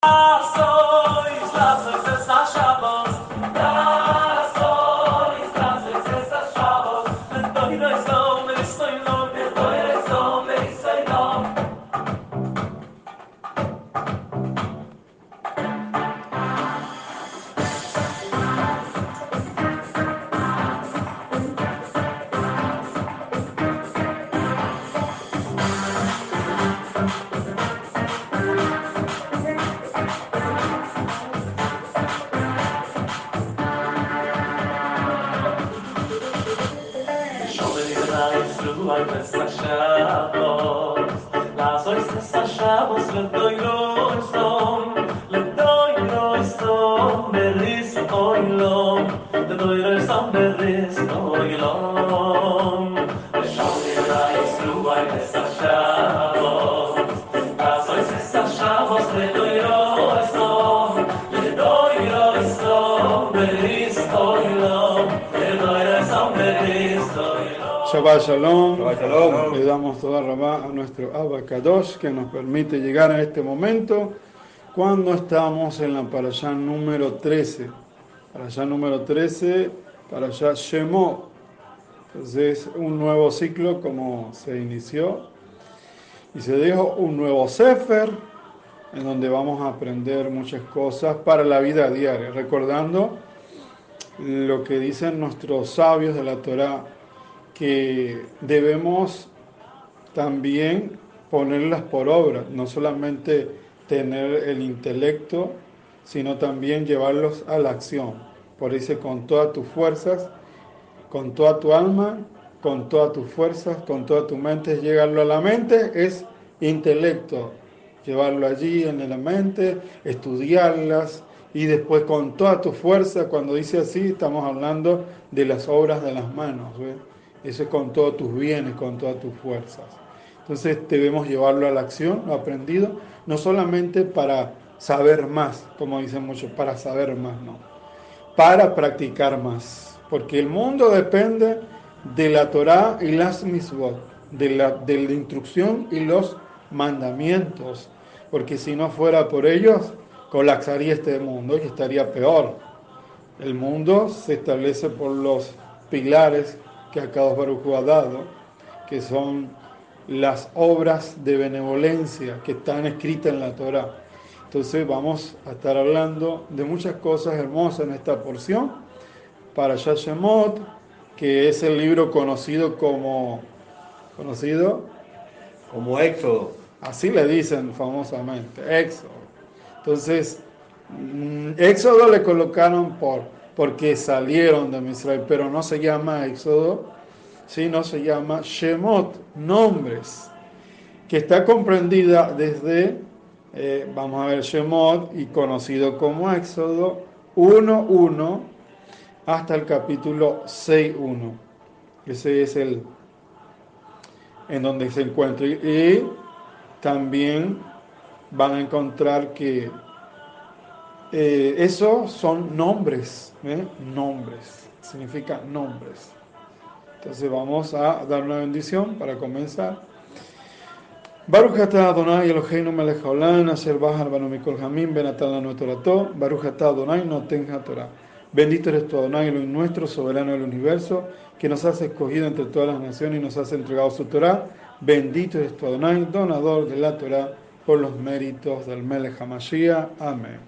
Ah, so ich lasse es, das Schabos. Das sollst du sa sha vas lentoyn strom, le doynoy strom berist on lo, de doyres on derist oglon, ashol ye rayn svoyt das sha Shabbat Shalom. Shabbat Shalom. Le damos toda rabá a nuestro Abba Kadosh que nos permite llegar a este momento cuando estamos en la parashá número 13. Parashá número 13, parashá Shemot. Entonces, un nuevo ciclo como se inició y se dejó un nuevo Sefer en donde vamos a aprender muchas cosas para la vida diaria, recordando lo que dicen nuestros sabios de la Torá que debemos también ponerlas por obra, no solamente tener el intelecto, sino también llevarlos a la acción. Por eso con todas tus fuerzas, con toda tu alma, con todas tus fuerzas, con toda tu mente, llegarlo a la mente es intelecto, llevarlo allí en la mente, estudiarlas y después con toda tu fuerza, cuando dice así, estamos hablando de las obras de las manos, ¿ves? Eso es con todos tus bienes, con todas tus fuerzas. Entonces debemos llevarlo a la acción, lo aprendido, no solamente para saber más, como dicen muchos, para saber más, no, para practicar más, porque el mundo depende de la Torá y las misbot, de la, de la instrucción y los mandamientos, porque si no fuera por ellos, colapsaría este mundo y estaría peor. El mundo se establece por los pilares que Akadosh Baruj Hu ha dado, que son las obras de benevolencia que están escritas en la Torah. Entonces vamos a estar hablando de muchas cosas hermosas en esta porción. Para Shemot, que es el libro conocido como conocido, Como Éxodo. así le dicen famosamente, Éxodo. Entonces, mm, Éxodo le colocaron por porque salieron de Israel, pero no se llama Éxodo, sino se llama Shemot, nombres, que está comprendida desde, eh, vamos a ver, Shemot y conocido como Éxodo 1.1 hasta el capítulo 6.1. Ese es el en donde se encuentra. Y también van a encontrar que eh, esos son nombres, ¿eh? nombres, significa nombres. Entonces vamos a dar una bendición para comenzar. Baruch Adonai Eloheinu melech haolam asher bahar banu mikol hamim Baruch Adonai Torah. Bendito eres tu Adonai, Elohim nuestro, soberano del universo, que nos has escogido entre todas las naciones y nos has entregado su Torah. Bendito eres tu Adonai, donador de la Torah, por los méritos del Melech HaMashiach. Amén.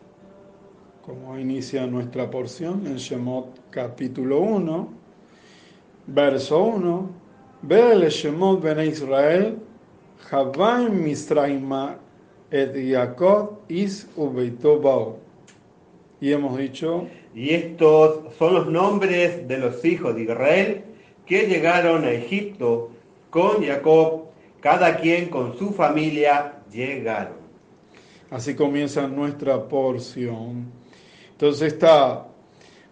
como inicia nuestra porción, en Shemot capítulo 1, verso 1. Ve Shemot ben Israel, Havaim Misraima et Yaakov is ubeito Y hemos dicho, Y estos son los nombres de los hijos de Israel que llegaron a Egipto con Jacob, cada quien con su familia llegaron. Así comienza nuestra porción. Entonces está,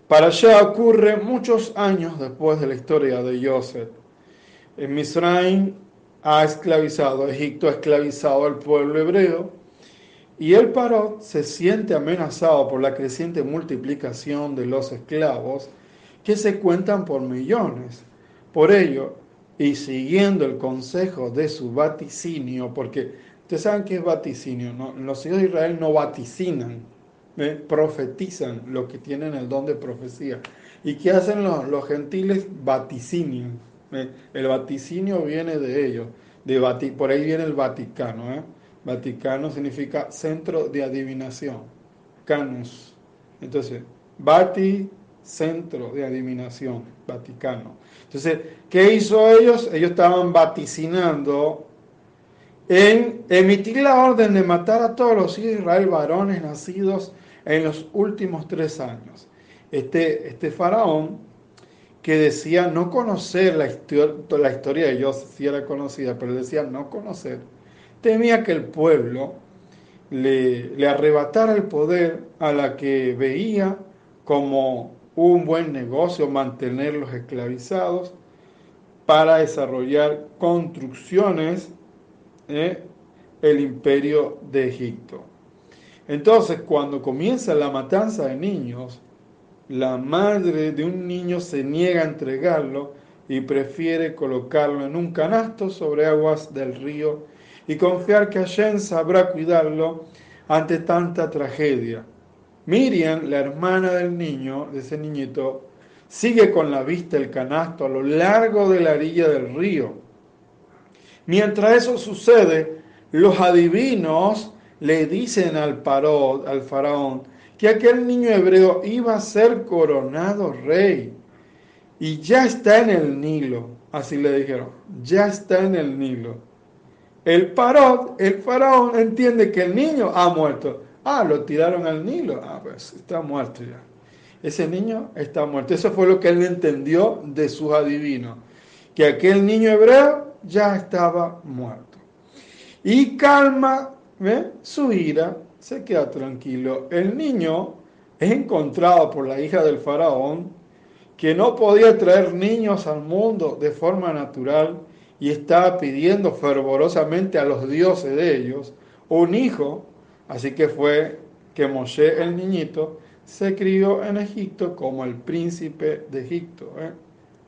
para allá ocurre muchos años después de la historia de Joseph. En Misraim ha esclavizado, Egipto ha esclavizado al pueblo hebreo y el Parot se siente amenazado por la creciente multiplicación de los esclavos que se cuentan por millones. Por ello, y siguiendo el consejo de su vaticinio, porque Ustedes saben qué es vaticinio, ¿no? Los hijos de Israel no vaticinan, profetizan lo que tienen el don de profecía. ¿Y qué hacen los, gentiles? Vaticinian. El vaticinio viene de ellos. De por ahí viene el Vaticano. ¿eh? Vaticano significa centro de adivinación. Canus. Entonces, Vati, centro de adivinación, Vaticano. Entonces, ¿qué hizo ellos? Ellos estaban vaticinando en emitir la orden de matar a todos los Israel varones nacidos en los últimos tres años. Este, este faraón que decía no conocer la, la historia de Dios, si era conocida, pero decía no conocer, temía que el pueblo le, le arrebatara el poder a la que veía como un buen negocio mantenerlos esclavizados para desarrollar construcciones ¿eh? el imperio de Egipto. Entonces, cuando comienza la matanza de niños, la madre de un niño se niega a entregarlo y prefiere colocarlo en un canasto sobre aguas del río y confiar que Hashem sabrá cuidarlo ante tanta tragedia. Miriam, la hermana del niño, de ese niñito, sigue con la vista el canasto a lo largo de la orilla del río Mientras eso sucede, los adivinos le dicen al, paró, al faraón que aquel niño hebreo iba a ser coronado rey. Y ya está en el Nilo. Así le dijeron, ya está en el Nilo. El parot, el faraón entiende que el niño ha muerto. Ah, lo tiraron al Nilo. Ah, pues está muerto ya. Ese niño está muerto. Eso fue lo que él entendió de sus adivinos. Que aquel niño hebreo ya estaba muerto. Y calma su ira, se queda tranquilo. El niño es encontrado por la hija del faraón, que no podía traer niños al mundo de forma natural y estaba pidiendo fervorosamente a los dioses de ellos un hijo. Así que fue que Moshe, el niñito, se crió en Egipto como el príncipe de Egipto, ¿eh?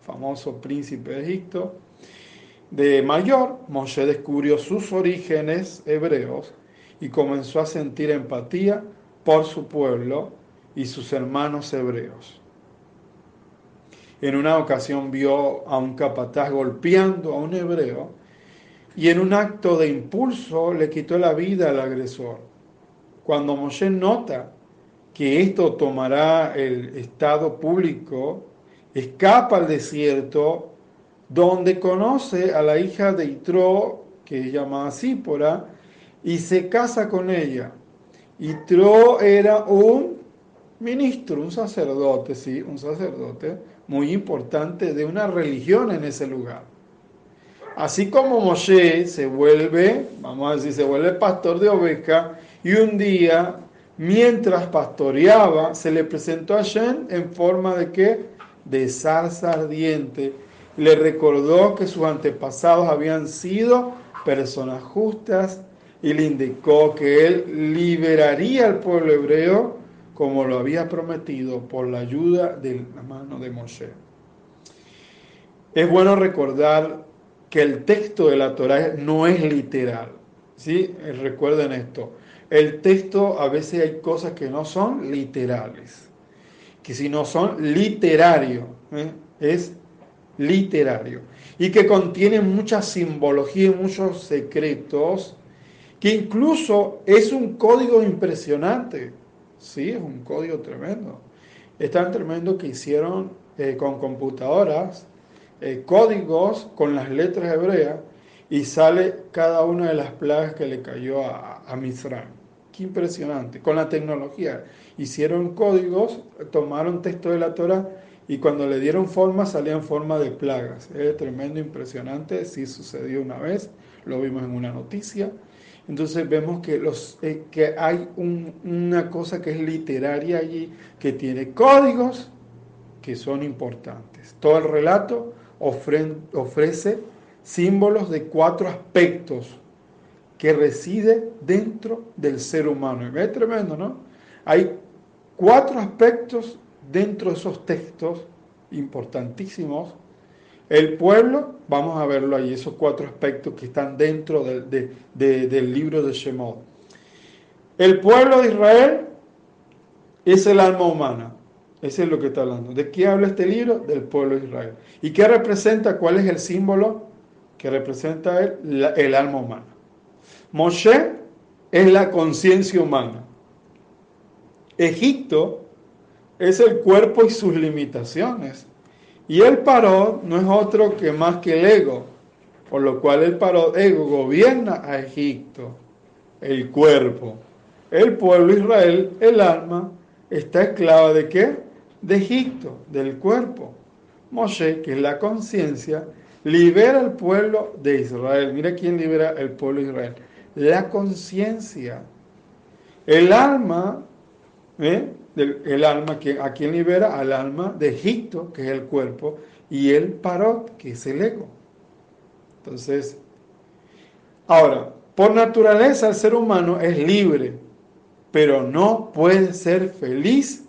famoso príncipe de Egipto de mayor, Moshe descubrió sus orígenes hebreos y comenzó a sentir empatía por su pueblo y sus hermanos hebreos. En una ocasión vio a un capataz golpeando a un hebreo y en un acto de impulso le quitó la vida al agresor. Cuando Moshe nota que esto tomará el estado público, escapa al desierto donde conoce a la hija de Itro, que es llamada Sípora, y se casa con ella. Itro era un ministro, un sacerdote, sí, un sacerdote muy importante de una religión en ese lugar. Así como Moshe se vuelve, vamos a decir, se vuelve pastor de oveja, y un día, mientras pastoreaba, se le presentó a Shen en forma de qué? De zarza ardiente le recordó que sus antepasados habían sido personas justas y le indicó que él liberaría al pueblo hebreo como lo había prometido por la ayuda de la mano de Moshe. Es bueno recordar que el texto de la Torah no es literal. ¿sí? Recuerden esto. El texto a veces hay cosas que no son literales, que si no son literarios, ¿eh? es literario y que contiene mucha simbología y muchos secretos que incluso es un código impresionante. Sí, es un código tremendo. Es tan tremendo que hicieron eh, con computadoras eh, códigos con las letras hebreas y sale cada una de las plagas que le cayó a, a Misraim. Qué impresionante. Con la tecnología hicieron códigos, tomaron texto de la Torah y cuando le dieron forma salían forma de plagas. Es tremendo, impresionante. Sí sucedió una vez, lo vimos en una noticia. Entonces vemos que, los, eh, que hay una cosa que es literaria allí, que tiene códigos que son importantes. Todo el relato ofrece símbolos de cuatro aspectos que reside dentro del ser humano. Es tremendo, ¿no? Hay cuatro aspectos dentro de esos textos importantísimos el pueblo, vamos a verlo ahí, esos cuatro aspectos que están dentro del libro de Shemot. El pueblo de Israel es el alma humana. Ese es lo que está hablando. ¿De qué habla este libro? Del pueblo de Israel. ¿Y qué representa? ¿Cuál es el símbolo que representa él? el alma humana. Moshe es la conciencia humana. Egipto es el cuerpo y sus limitaciones. Y el paró no es otro que más que el ego, por lo cual el paró ego gobierna a Egipto, el cuerpo. El pueblo Israel, el alma, está esclava de qué? De Egipto, del cuerpo. Moshe, que es la conciencia, libera al pueblo de Israel. Mira quién libera el pueblo de Israel. La conciencia. El alma ¿eh? El alma, ¿a quien libera? Al alma de Egipto, que es el cuerpo, y el parot, que es el ego. Entonces, ahora, por naturaleza el ser humano es libre, pero no puede ser feliz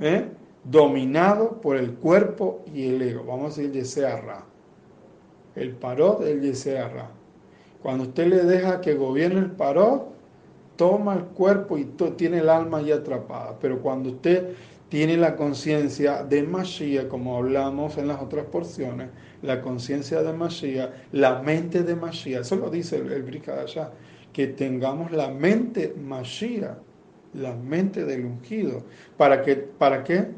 ¿eh? dominado por el cuerpo y el ego. Vamos a decir Yesearra. El parot, el Yesearra. Cuando usted le deja que gobierne el parot, toma el cuerpo y tiene el alma ya atrapada. Pero cuando usted tiene la conciencia de Mashiach, como hablamos en las otras porciones, la conciencia de Mashiach, la mente de Mashiach, eso lo dice el, el que tengamos la mente Mashiach, la mente del ungido. ¿Para, que, ¿Para qué?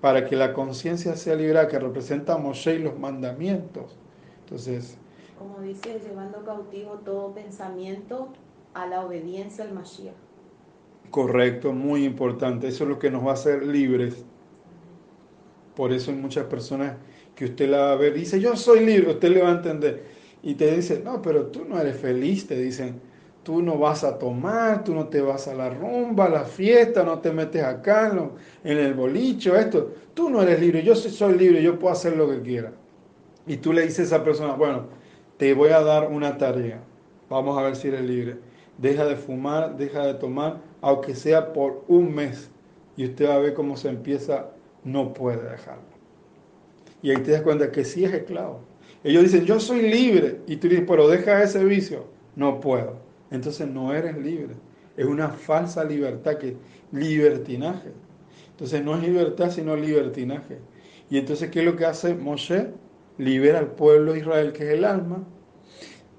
Para que la conciencia sea liberada, que representa a Moshe y los mandamientos. Entonces... Como dice, llevando cautivo todo pensamiento a la obediencia al Mashiach. Correcto, muy importante. Eso es lo que nos va a hacer libres. Por eso hay muchas personas que usted la va a ver dice, yo soy libre, usted le va a entender. Y te dice, no, pero tú no eres feliz, te dicen, tú no vas a tomar, tú no te vas a la rumba, a la fiesta, no te metes acá en, el bolicho, esto. Tú no eres libre, yo soy libre, yo puedo hacer lo que quiera. Y tú le dices a esa persona, bueno, te voy a dar una tarea, vamos a ver si eres libre deja de fumar, deja de tomar, aunque sea por un mes. Y usted va a ver cómo se empieza, no puede dejarlo. Y ahí te das cuenta que sí es esclavo. Ellos dicen, yo soy libre. Y tú dices, pero deja ese vicio. No puedo. Entonces no eres libre. Es una falsa libertad, que libertinaje. Entonces no es libertad, sino libertinaje. Y entonces, ¿qué es lo que hace Moshe? Libera al pueblo de Israel, que es el alma,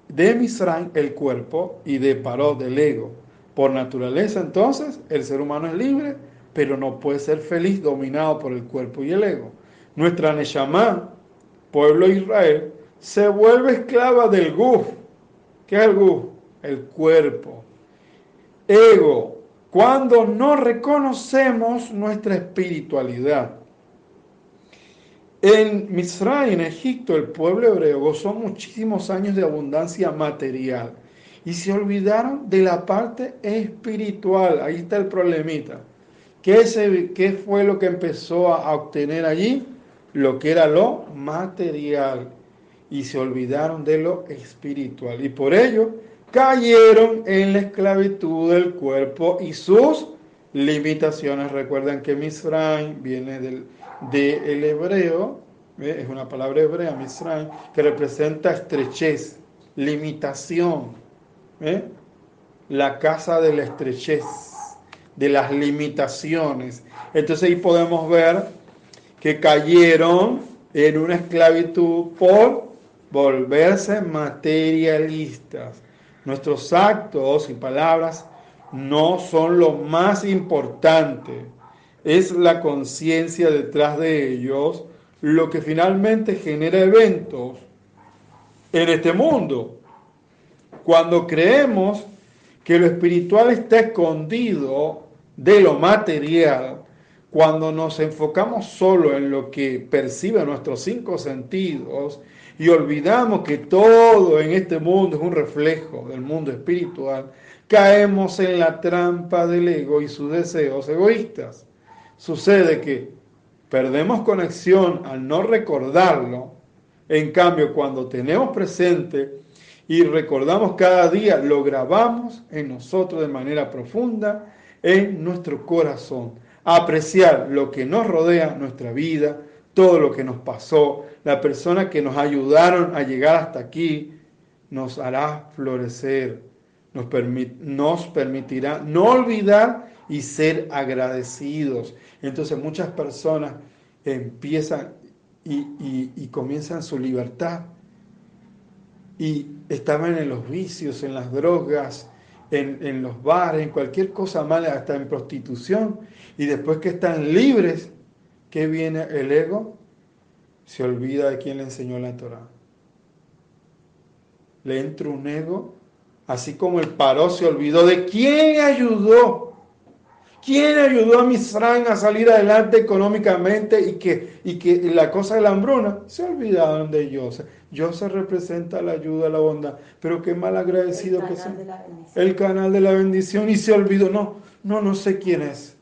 de Misraim el cuerpo y de Paró del ego. Por naturaleza entonces el ser humano es libre, pero no puede ser feliz dominado por el cuerpo y el ego. Nuestra Neshama, pueblo de Israel, se vuelve esclava del guf. ¿Qué es el guf? El cuerpo. Ego. Cuando no reconocemos nuestra espiritualidad. En Misraim, en Egipto, el pueblo hebreo gozó muchísimos años de abundancia material y se olvidaron de la parte espiritual. Ahí está el problemita. ¿Qué, fue lo que empezó a, obtener allí? Lo que era lo material. Y se olvidaron de lo espiritual. Y por ello cayeron en la esclavitud del cuerpo y sus limitaciones. Recuerden que Misraim viene del del hebreo, es una palabra hebrea, Misraim, que representa estrechez, limitación, la casa de la estrechez, de las limitaciones. Entonces ahí podemos ver que cayeron en una esclavitud por volverse materialistas. Nuestros actos y palabras no son lo más importante. Es la conciencia detrás de ellos lo que finalmente genera eventos en este mundo. Cuando creemos que lo espiritual está escondido de lo material, cuando nos enfocamos solo en lo que perciben nuestros cinco sentidos y olvidamos que todo en este mundo es un reflejo del mundo espiritual, caemos en la trampa del ego y sus deseos egoístas. Sucede que perdemos conexión al no recordarlo, en cambio cuando tenemos presente y recordamos cada día, lo grabamos en nosotros de manera profunda, en nuestro corazón. Apreciar lo que nos rodea, nuestra vida, todo lo que nos pasó, la persona que nos ayudaron a llegar hasta aquí, nos hará florecer, nos, nos permitirá no olvidar y ser agradecidos. Entonces muchas personas empiezan y, comienzan su libertad y estaban en los vicios, en las drogas, en, los bares, en cualquier cosa mala, hasta en prostitución, y después que están libres, ¿qué viene el ego? Se olvida de quién le enseñó la Torah. Le entra un ego, así como el paró se olvidó de quién ayudó. ¿Quién ayudó a Misraim a salir adelante económicamente y que, y que la cosa de la hambruna? Se olvidaron de Joseph. Joseph representa la ayuda, la bondad. Pero qué mal agradecido que son. El canal de la bendición y se olvidó. No, no, no sé quién es.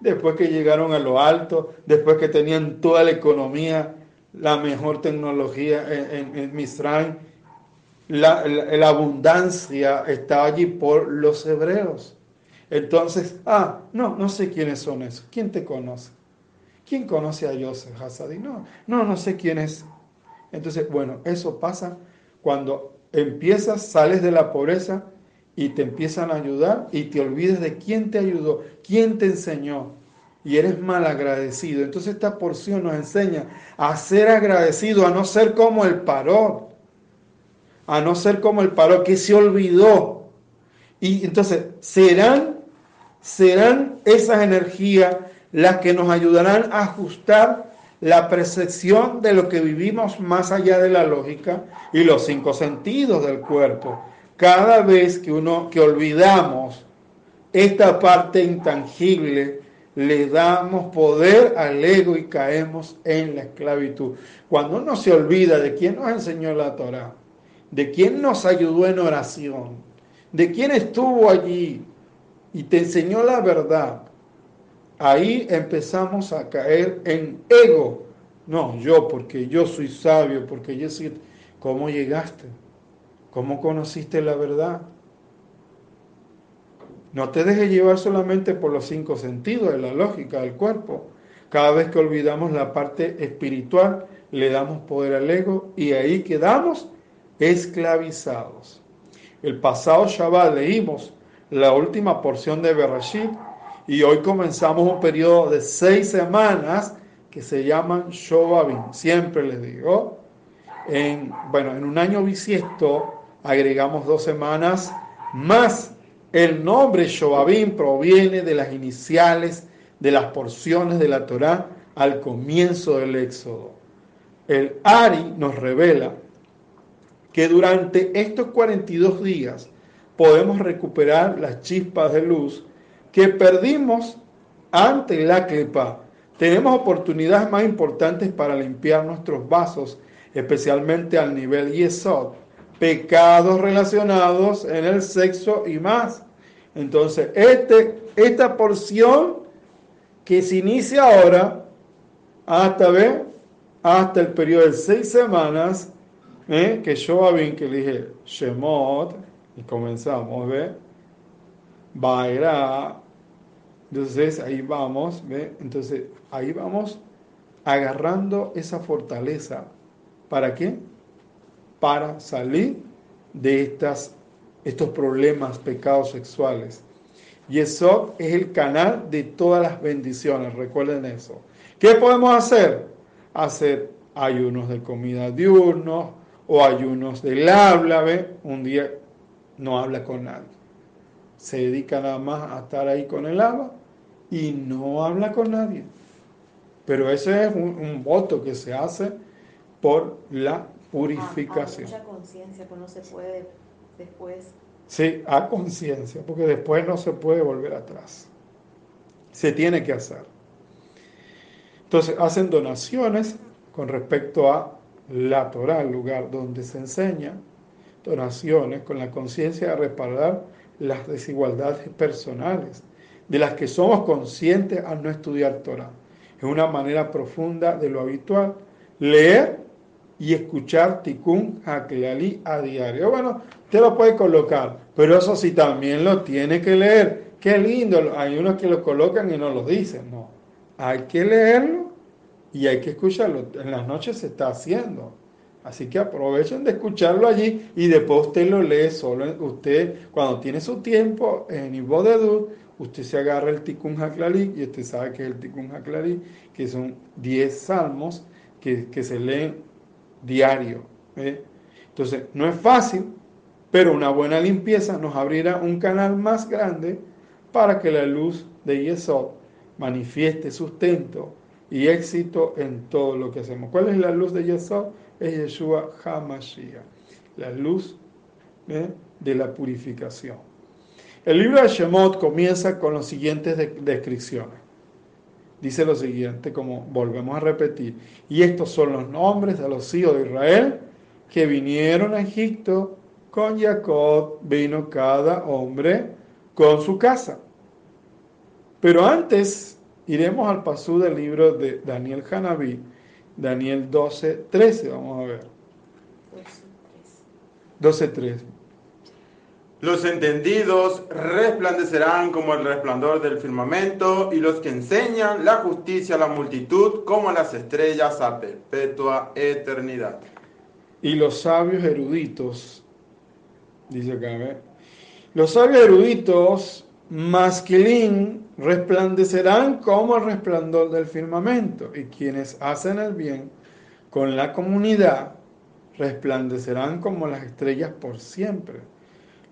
Después que llegaron a lo alto, después que tenían toda la economía, la mejor tecnología en, en, la, la abundancia estaba allí por los hebreos. Entonces, ah, no, no sé quiénes son esos. ¿Quién te conoce? ¿Quién conoce a Joseph Hassadi? No, no, no sé quién es. Entonces, bueno, eso pasa cuando empiezas, sales de la pobreza y te empiezan a ayudar y te olvides de quién te ayudó, quién te enseñó y eres mal agradecido. Entonces esta porción nos enseña a ser agradecido, a no ser como el paró, a no ser como el paró que se olvidó. Y entonces serán serán esas energías las que nos ayudarán a ajustar la percepción de lo que vivimos más allá de la lógica y los cinco sentidos del cuerpo. Cada vez que uno que olvidamos esta parte intangible, le damos poder al ego y caemos en la esclavitud. Cuando uno se olvida de quién nos enseñó la Torah, de quién nos ayudó en oración, de quién estuvo allí, y te enseñó la verdad, ahí empezamos a caer en ego. No, yo, porque yo soy sabio, porque yo soy... ¿Cómo llegaste? ¿Cómo conociste la verdad? No te dejes llevar solamente por los cinco sentidos de la lógica del cuerpo. Cada vez que olvidamos la parte espiritual, le damos poder al ego y ahí quedamos esclavizados. El pasado Shabbat leímos la última porción de Bereshit y hoy comenzamos un periodo de seis semanas que se llaman Shobabim. Siempre les digo, en, bueno, en un año bisiesto agregamos dos semanas más. El nombre Shobabim proviene de las iniciales de las porciones de la Torá al comienzo del Éxodo. El Ari nos revela que durante estos 42 días podemos recuperar las chispas de luz que perdimos ante la clepa. Tenemos oportunidades más importantes para limpiar nuestros vasos, especialmente al nivel yesod, pecados relacionados en el sexo y más. Entonces, este, esta porción que se inicia ahora hasta ver hasta el periodo de seis semanas, ¿eh? que yo había que le dije Shemot, y comenzamos, ¿ve? Bairá. Entonces ahí vamos, ¿ve? Entonces ahí vamos agarrando esa fortaleza. ¿Para qué? Para salir de estas, estos problemas, pecados sexuales. Y eso es el canal de todas las bendiciones, recuerden eso. ¿Qué podemos hacer? Hacer ayunos de comida diurnos o ayunos del habla, ¿ve? Un día no habla con nadie. Se dedica nada más a estar ahí con el Abba y no habla con nadie. Pero ese es un, un voto que se hace por la purificación. A, a mucha conciencia, pues no se puede después. Sí, a conciencia, porque después no se puede volver atrás. Se tiene que hacer. Entonces hacen donaciones con respecto a la Torah, el lugar donde se enseña, donaciones con la conciencia de reparar las desigualdades personales, de las que somos conscientes al no estudiar Torah. Es una manera profunda de lo habitual, leer y escuchar Tikkun Haklali a diario. Bueno, usted lo puede colocar, pero eso sí también lo tiene que leer. Qué lindo, hay unos que lo colocan y no lo dicen, no. Hay que leerlo y hay que escucharlo. En las noches se está haciendo. Así que aprovechen de escucharlo allí y después usted lo lee solo. Usted, cuando tiene su tiempo en Ibo de Dud, usted se agarra el Tikkun Haklali y usted sabe que es el Tikkun Haklali, que son 10 salmos que, que se leen diario. ¿eh? Entonces, no es fácil, pero una buena limpieza nos abrirá un canal más grande para que la luz de Yesod manifieste sustento y éxito en todo lo que hacemos. ¿Cuál es la luz de Yesod? Es Yeshua HaMashiach, la luz ¿eh? de la purificación. El libro de Shemot comienza con las siguientes descripciones. Dice lo siguiente, como volvemos a repetir, y estos son los nombres de los hijos de Israel que vinieron a Egipto con Jacob, vino cada hombre con su casa. Pero antes iremos al pasú del libro de Daniel Hanabí, Daniel 12, 13, vamos a ver. 12, 13. Los entendidos resplandecerán como el resplandor del firmamento y los que enseñan la justicia a la multitud como las estrellas a perpetua eternidad. Y los sabios eruditos, dice acá, ¿ve? los sabios eruditos masquilín resplandecerán como el resplandor del firmamento y quienes hacen el bien con la comunidad resplandecerán como las estrellas por siempre.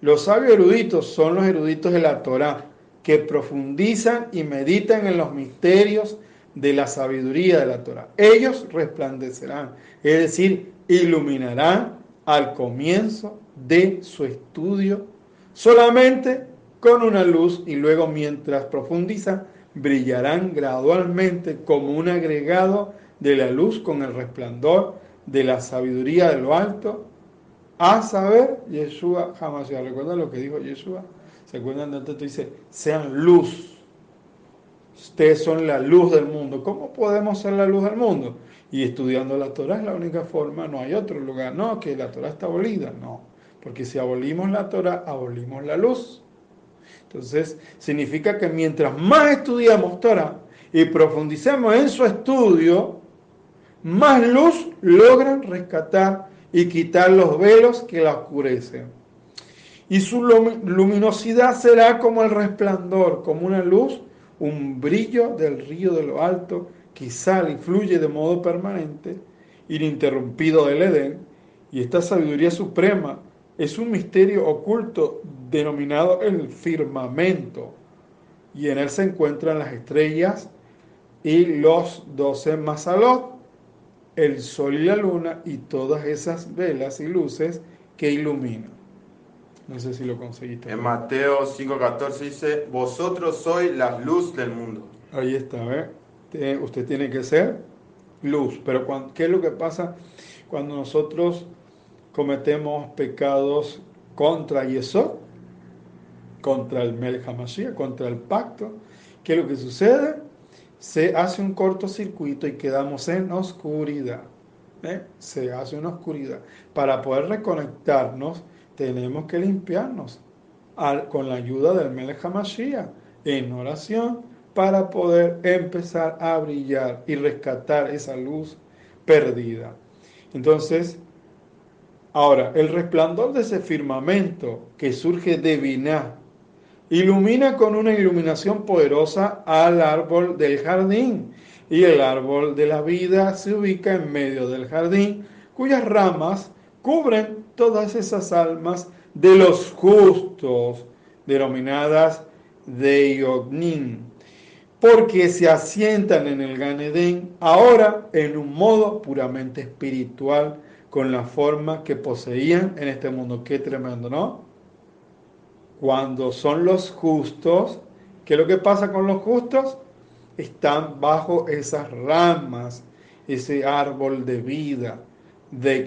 Los sabios eruditos son los eruditos de la Torá, que profundizan y meditan en los misterios de la sabiduría de la Torá. Ellos resplandecerán, es decir, iluminarán al comienzo de su estudio solamente con una luz y luego mientras profundizan brillarán gradualmente como un agregado de la luz con el resplandor de la sabiduría de lo alto a saber, Yeshua jamás se recuerda lo que dijo Yeshua. ¿Se acuerdan de antes? Dice, sean luz. Ustedes son la luz del mundo. ¿Cómo podemos ser la luz del mundo? Y estudiando la Torah es la única forma, no hay otro lugar. No, que la Torah está abolida. No, porque si abolimos la Torah, abolimos la luz. Entonces, significa que mientras más estudiamos Torah y profundicemos en su estudio, más luz logran rescatar y quitar los velos que la oscurecen. Y su luminosidad será como el resplandor, como una luz, un brillo del río de lo alto que sale y fluye de modo permanente, ininterrumpido del Edén. Y esta sabiduría suprema es un misterio oculto denominado el firmamento. Y en él se encuentran las estrellas y los doce masalot, el sol y la luna y todas esas velas y luces que iluminan. No sé si lo conseguiste. En Mateo 5:14 dice, vosotros sois la luz del mundo. Ahí está, ¿eh? Usted tiene que ser luz. Pero ¿qué es lo que pasa cuando nosotros cometemos pecados contra Yesod? Contra el Melech contra el pacto. ¿Qué es lo que sucede? se hace un cortocircuito y quedamos en oscuridad. ¿eh? Se hace una oscuridad. Para poder reconectarnos, tenemos que limpiarnos con la ayuda del HaMashiach en oración para poder empezar a brillar y rescatar esa luz perdida. Entonces, ahora, el resplandor de ese firmamento que surge de Binah, Ilumina con una iluminación poderosa al árbol del jardín. Y el árbol de la vida se ubica en medio del jardín, cuyas ramas cubren todas esas almas de los justos, denominadas de porque se asientan en el Ganedén ahora en un modo puramente espiritual, con la forma que poseían en este mundo. Qué tremendo, ¿no? Cuando son los justos, ¿qué es lo que pasa con los justos? Están bajo esas ramas, ese árbol de vida de,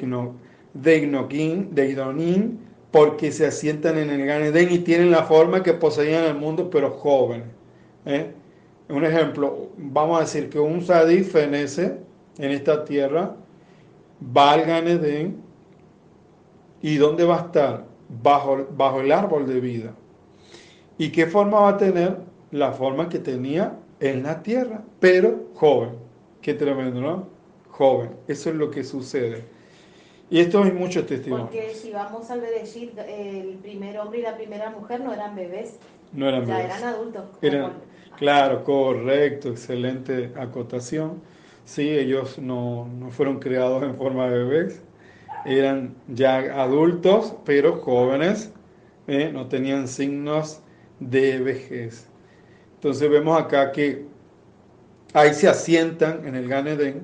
Ignoquín, de Idonín, porque se asientan en el Ganedén y tienen la forma que poseían en el mundo, pero jóvenes. ¿eh? Un ejemplo, vamos a decir que un sadí fenece en esta tierra, va al Ganedén, ¿y dónde va a estar? Bajo, bajo el árbol de vida. ¿Y qué forma va a tener? La forma que tenía en la tierra, pero joven. Qué tremendo, ¿no? Joven. Eso es lo que sucede. Y esto hay muchos testimonios. Porque si vamos a decir, el primer hombre y la primera mujer no eran bebés. No eran ya bebés. eran adultos. Eran, claro, correcto, excelente acotación. Sí, ellos no, no fueron creados en forma de bebés, eran ya adultos, pero jóvenes, ¿eh? no tenían signos de vejez. Entonces vemos acá que ahí se asientan en el Gan Eden.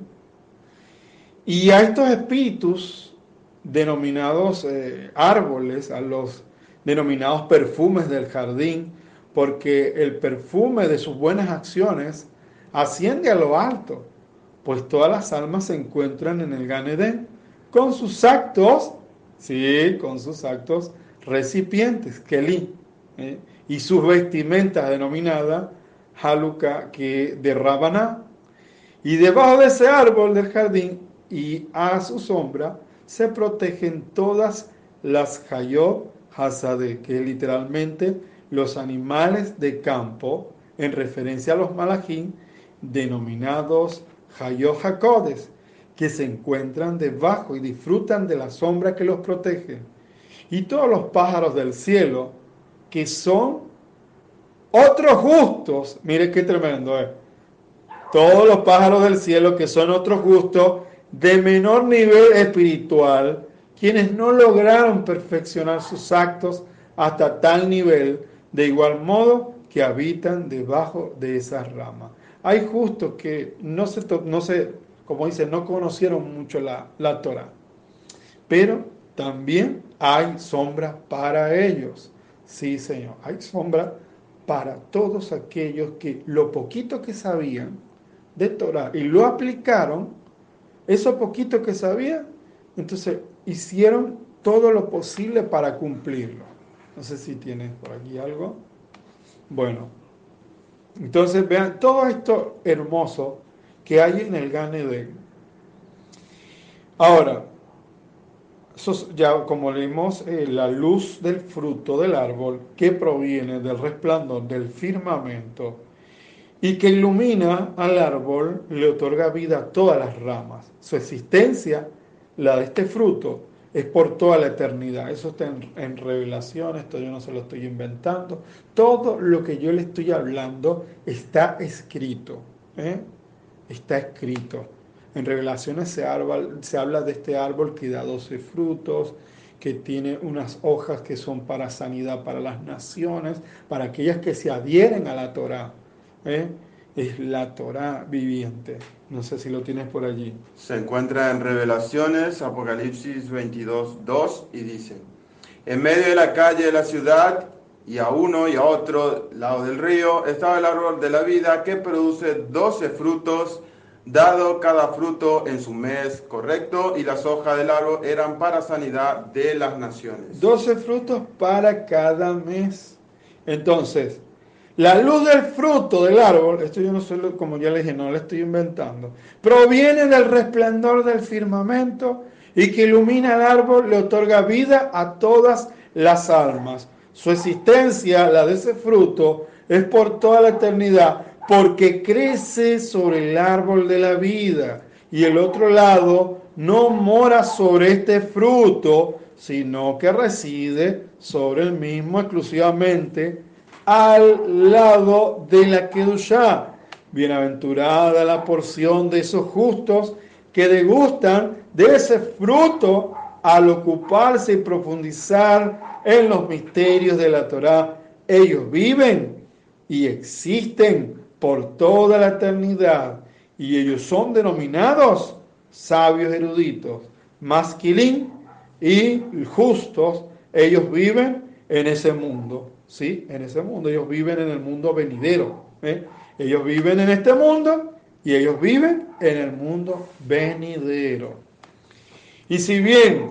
Y a estos espíritus denominados eh, árboles, a los denominados perfumes del jardín, porque el perfume de sus buenas acciones asciende a lo alto, pues todas las almas se encuentran en el Gan Eden con sus actos, sí, con sus actos recipientes, Kelly, ¿eh? y sus vestimentas denominadas Haluka, que de Rabaná. Y debajo de ese árbol del jardín y a su sombra se protegen todas las Hayot Hasade, que literalmente los animales de campo, en referencia a los malachim, denominados Hayot Hakodes, que se encuentran debajo y disfrutan de la sombra que los protege. Y todos los pájaros del cielo, que son otros justos, mire qué tremendo es. Todos los pájaros del cielo que son otros justos de menor nivel espiritual, quienes no lograron perfeccionar sus actos hasta tal nivel, de igual modo que habitan debajo de esas ramas. Hay justos que no se, no se como dice, no conocieron mucho la, la Torah, pero también hay sombra para ellos. Sí, Señor, hay sombra para todos aquellos que lo poquito que sabían de Torah y lo aplicaron, eso poquito que sabían, entonces hicieron todo lo posible para cumplirlo. No sé si tienes por aquí algo. Bueno, entonces vean todo esto hermoso que hay en el Gan Eden. Ahora, ya como leímos, eh, la luz del fruto del árbol que proviene del resplandor del firmamento y que ilumina al árbol, le otorga vida a todas las ramas. Su existencia, la de este fruto, es por toda la eternidad. Eso está en, en revelación, esto yo no se lo estoy inventando. Todo lo que yo le estoy hablando está escrito. ¿eh? Está escrito. En Revelaciones se, se habla de este árbol que da 12 frutos, que tiene unas hojas que son para sanidad para las naciones, para aquellas que se adhieren a la Torah. ¿eh? Es la Torah viviente. No sé si lo tienes por allí. Se encuentra en Revelaciones, Apocalipsis 22, 2, y dice, en medio de la calle de la ciudad y a uno y a otro lado del río estaba el árbol de la vida que produce 12 frutos dado cada fruto en su mes correcto, y las hojas del árbol eran para sanidad de las naciones. Doce frutos para cada mes. Entonces, la luz del fruto del árbol, esto yo no sé, como ya le dije, no lo estoy inventando, proviene del resplandor del firmamento y que ilumina el árbol, le otorga vida a todas las almas. Su existencia, la de ese fruto, es por toda la eternidad porque crece sobre el árbol de la vida. Y el otro lado no mora sobre este fruto, sino que reside sobre el mismo exclusivamente al lado de la Kedushá. Bienaventurada la porción de esos justos que degustan de ese fruto al ocuparse y profundizar en los misterios de la Torá, ellos viven y existen por toda la eternidad y ellos son denominados sabios eruditos, masquilín y justos, ellos viven en ese mundo, ¿sí? En ese mundo, ellos viven en el mundo venidero. ¿eh? Ellos viven en este mundo y ellos viven en el mundo venidero. Y si bien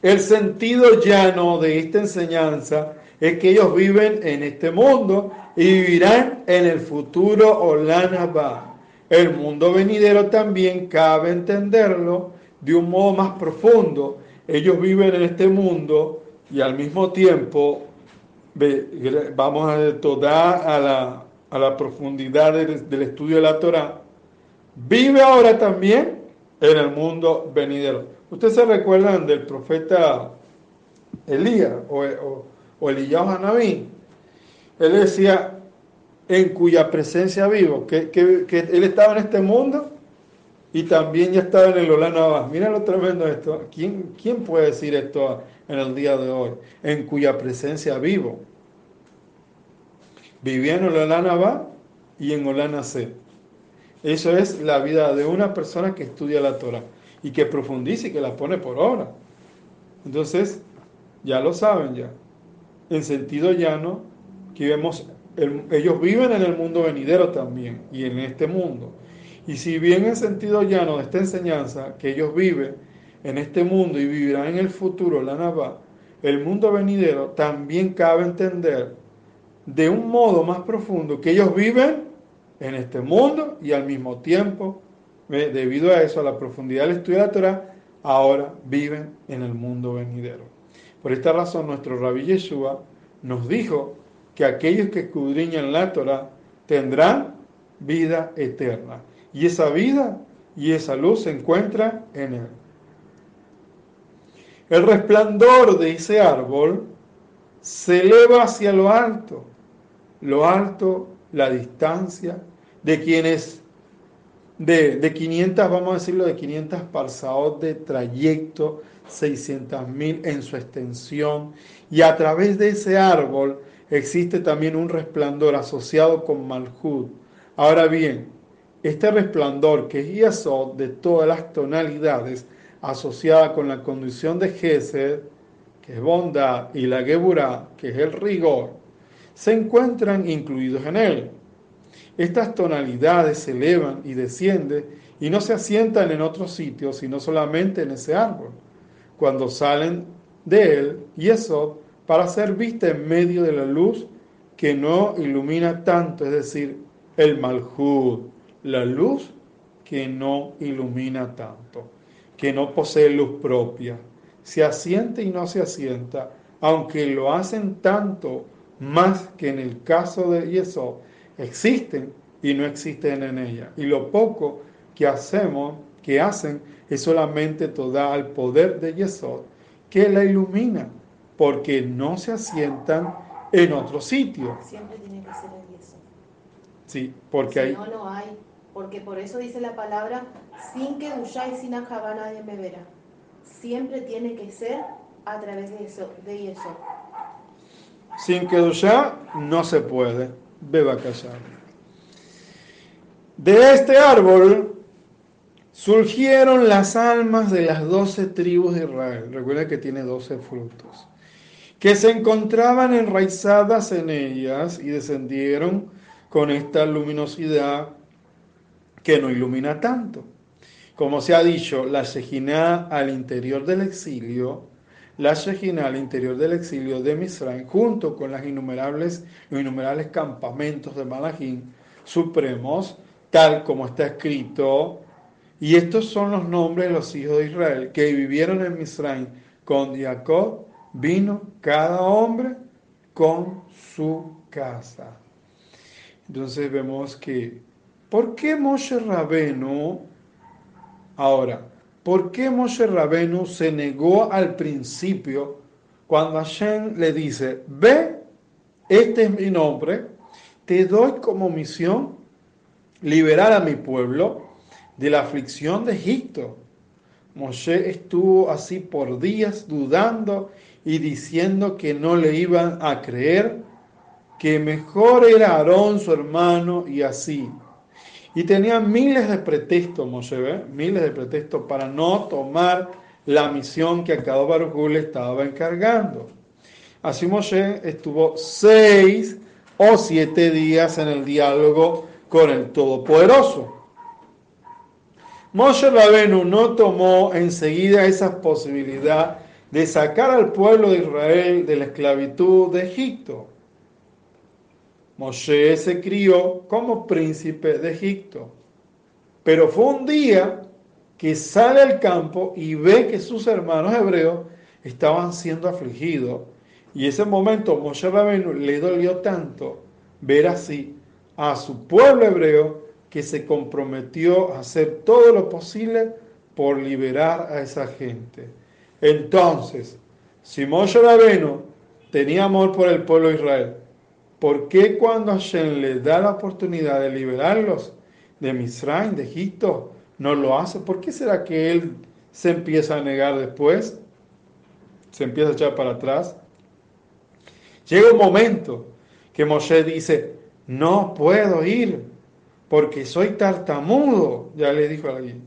el sentido llano de esta enseñanza es que ellos viven en este mundo y vivirán en el futuro Olanaba. El mundo venidero también cabe entenderlo de un modo más profundo. Ellos viven en este mundo y al mismo tiempo vamos a toda a la, a la profundidad del, estudio de la Torah. Vive ahora también en el mundo venidero. Ustedes se recuerdan del profeta Elías o, o, o Elías Hanabí. Él decía, en cuya presencia vivo, que, que, que, él estaba en este mundo y también ya estaba en el Olana Mira lo tremendo esto. ¿Quién, ¿Quién puede decir esto en el día de hoy? En cuya presencia vivo. Vivía en Olana y en Olana C. Eso es la vida de una persona que estudia la Torah y que profundiza y que la pone por obra. Entonces, ya lo saben ya. En sentido llano, que vemos, el, ellos viven en el mundo venidero también y en este mundo. Y si bien en sentido llano de esta enseñanza, que ellos viven en este mundo y vivirán en el futuro, la Navá, el mundo venidero, también cabe entender de un modo más profundo que ellos viven en este mundo y al mismo tiempo, debido a eso, a la profundidad del estudio de la Torah, ahora viven en el mundo venidero. Por esta razón, nuestro rabí Yeshua nos dijo que aquellos que escudriñan la Torah tendrán vida eterna. Y esa vida y esa luz se encuentra en él. El resplandor de ese árbol se eleva hacia lo alto, lo alto, la distancia de quienes, de, de 500, vamos a decirlo, de 500 parsaot de trayecto, 600 mil en su extensión, y a través de ese árbol existe también un resplandor asociado con Malhud. Ahora bien, este resplandor que es Yasod de todas las tonalidades asociada con la condición de Gesed, que es bondad, y la Geburah, que es el rigor, se encuentran incluidos en él. Estas tonalidades se elevan y descienden y no se asientan en otro sitio, sino solamente en ese árbol. Cuando salen de él, Yesod para ser vista en medio de la luz que no ilumina tanto, es decir, el Malhud, la luz que no ilumina tanto, que no posee luz propia, se asiente y no se asienta, aunque lo hacen tanto más que en el caso de Yesod, existen y no existen en ella. Y lo poco que hacemos, que hacen, es solamente toda al poder de Yesod, que la ilumina porque no se asientan en otro sitio. Siempre tiene que ser el yeso. Sí, porque si hay... no, no hay. Porque por eso dice la palabra, sin que y sin Ajabá nadie me verá. Siempre tiene que ser a través de eso, de eso. Sin que Dushá no se puede. Beba callar. De este árbol surgieron las almas de las doce tribus de Israel. Recuerda que tiene doce frutos que se encontraban enraizadas en ellas y descendieron con esta luminosidad que no ilumina tanto. Como se ha dicho, la Shejina al interior del exilio, la Shejina al interior del exilio de Misraim, junto con las innumerables, los innumerables campamentos de Malachim supremos, tal como está escrito, y estos son los nombres de los hijos de Israel que vivieron en Misraim con Jacob, vino cada hombre con su casa. Entonces vemos que, ¿por qué Moshe Rabenu, ahora, por qué Moshe Rabenu se negó al principio cuando Hashem le dice, ve, este es mi nombre, te doy como misión liberar a mi pueblo de la aflicción de Egipto? Moshe estuvo así por días dudando y diciendo que no le iban a creer, que mejor era Aarón su hermano y así. Y tenía miles de pretextos, Moshe, miles de pretextos para no tomar la misión que a cada estaba encargando. Así Moshe estuvo seis o siete días en el diálogo con el Todopoderoso. Moshe Rabenu no tomó enseguida esa posibilidad de sacar al pueblo de Israel de la esclavitud de Egipto. Moshe se crió como príncipe de Egipto, pero fue un día que sale al campo y ve que sus hermanos hebreos estaban siendo afligidos. Y ese momento Moshe Rabenu le dolió tanto ver así a su pueblo hebreo que se comprometió a hacer todo lo posible por liberar a esa gente. Entonces, si Moshe Rabenu tenía amor por el pueblo de Israel, ¿por qué cuando Hashem le da la oportunidad de liberarlos de Misraim, de Egipto, no lo hace? ¿Por qué será que él se empieza a negar después? Se empieza a echar para atrás. Llega un momento que Moshe dice, no puedo ir porque soy tartamudo, ya le dijo alguien,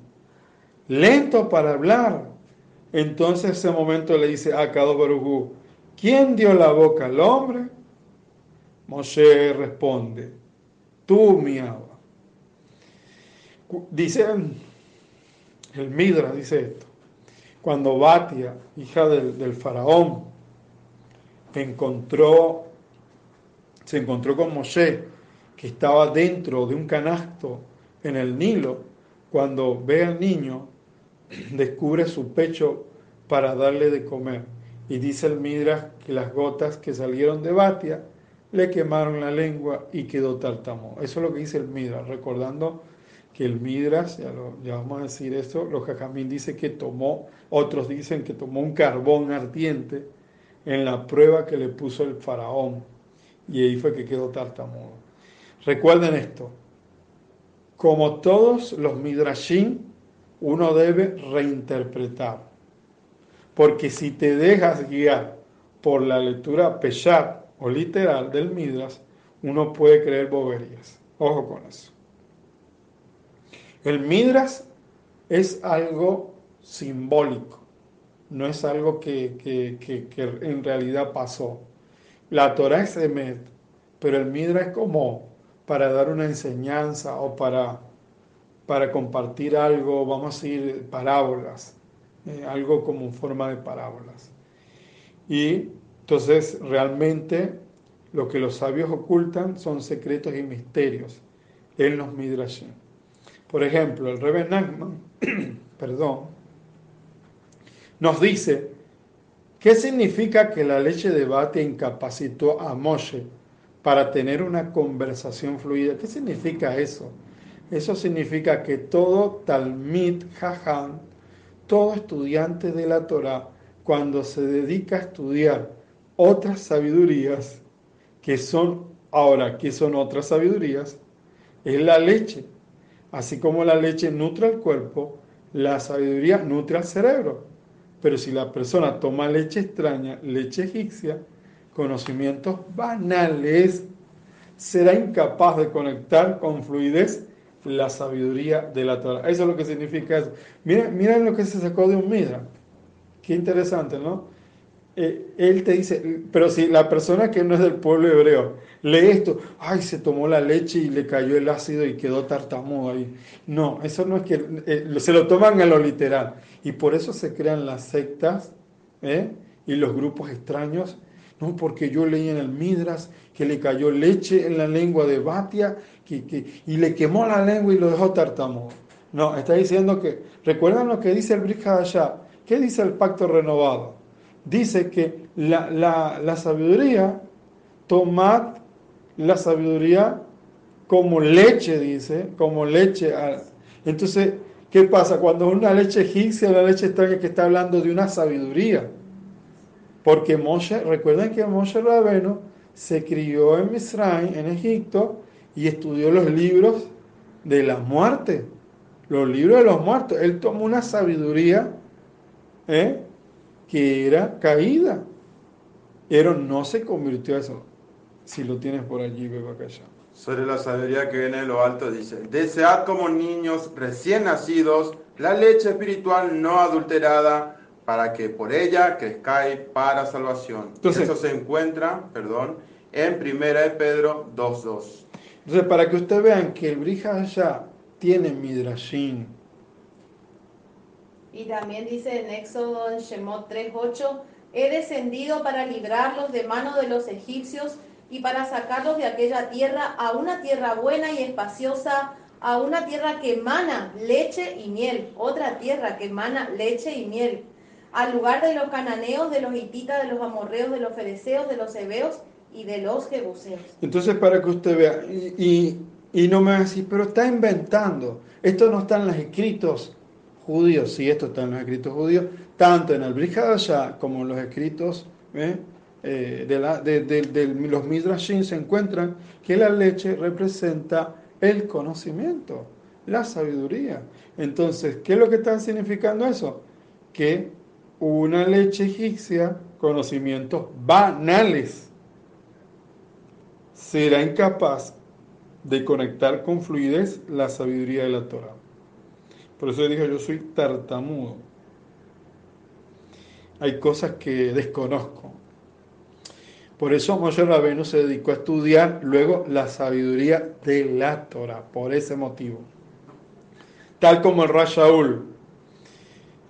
lento para hablar. Entonces ese momento le dice a Kado Barujú, ¿quién dio la boca al hombre? Moshe responde, tú mi agua. Dice el Midra, dice esto, cuando Batia, hija del, faraón, se encontró con Moshe, que estaba dentro de un canasto en el Nilo. Cuando ve al niño, descubre su pecho para darle de comer. Y dice el Midrash que las gotas que salieron de Batia le quemaron la lengua y quedó tartamudo. Eso es lo que dice el Midrash, recordando que el Midrash, ya, ya vamos a decir esto, los Jajamín dice que tomó, otros dicen que tomó un carbón ardiente en la prueba que le puso el faraón y ahí fue que quedó tartamudo. Recuerden esto, como todos los midrashim, uno debe reinterpretar, porque si te dejas guiar por la lectura peshat literal del midrash, uno puede creer boberías. Ojo con eso. El midrash es algo simbólico, no es algo que, que en realidad pasó. La Torah es Emet, pero el Midra es como para dar una enseñanza o para, para compartir algo, vamos a decir, parábolas, eh, algo como en forma de parábolas. Y entonces realmente lo que los sabios ocultan son secretos y misterios en los Midrashim. Por ejemplo, el Rebbe Nachman, perdón, nos dice ¿Qué significa que la leche de bate incapacitó a Moshe para tener una conversación fluida? ¿Qué significa eso? Eso significa que todo Talmid Jajam, todo estudiante de la Torah, cuando se dedica a estudiar otras sabidurías, que son, ahora, ¿qué son otras sabidurías? Es la leche. Así como la leche nutre al cuerpo, la sabiduría nutre al cerebro. Pero si la persona toma leche extraña, leche egipcia, conocimientos banales, será incapaz de conectar con fluidez la sabiduría de la Torah. Eso es lo que significa eso. Miren lo que se sacó de un Midra. Qué interesante, ¿no? Eh, él te dice, pero si la persona que no es del pueblo hebreo lee esto, ay, se tomó la leche y le cayó el ácido y quedó tartamudo ahí. No, eso no es que eh, se lo toman a lo literal. Y por eso se crean las sectas ¿eh? y los grupos extraños. No, porque yo leí en el Midras que le cayó leche en la lengua de Batia y le quemó la lengua y lo dejó tartamudo. No, está diciendo que, ¿recuerdan lo que dice el Brit allá? ¿Qué dice el pacto renovado? Dice que la, la sabiduría, tomad la sabiduría como leche, dice, como leche. Entonces, ¿Qué pasa? Cuando una leche egipcia, la leche extraña que está hablando de una sabiduría. Porque Moshe, recuerden que Moshe Rabeno se crió en Misraim, en Egipto, y estudió los libros de la muerte. los libros de los muertos. Él tomó una sabiduría ¿eh? Que era caída, pero no se convirtió a eso. Si lo tienes por allí, beba allá. Sobre la sabiduría que viene de lo alto dice, desead como niños recién nacidos la leche espiritual no adulterada para que por ella crezcáis para salvación. Entonces- Eso se encuentra, perdón, en Primera de Pedro 2.2. Entonces, para que ustedes vean que el Brihaya tiene Midrashim, Y también dice en Éxodo, en Shemot 3.8, he descendido para librarlos de mano de los egipcios y para sacarlos de aquella tierra a una tierra buena y espaciosa, a una tierra que emana leche y miel, otra tierra que emana leche y miel, al lugar de los cananeos, de los hititas, de los amorreos, de los fereceos, de los hebeos y de los jebuseos. Entonces, para que usted vea, y, y- no me va a pero está inventando. Esto no está en los escritos judíos. Sí, esto está en los escritos judíos, tanto en el Brihadashah como en los escritos ¿eh? Eh, de- de los Midrashim se encuentran que la leche representa el conocimiento, la sabiduría. Entonces, ¿qué es lo que está significando eso? Que una leche egipcia, conocimientos banales, será incapaz de conectar con fluidez la sabiduría de la Torah. Por eso dije, yo soy tartamudo. Hay cosas que desconozco. Por eso Moshe Rabbeinu se dedicó a estudiar luego la sabiduría de la Torah, por ese motivo. Tal como el Rashaul,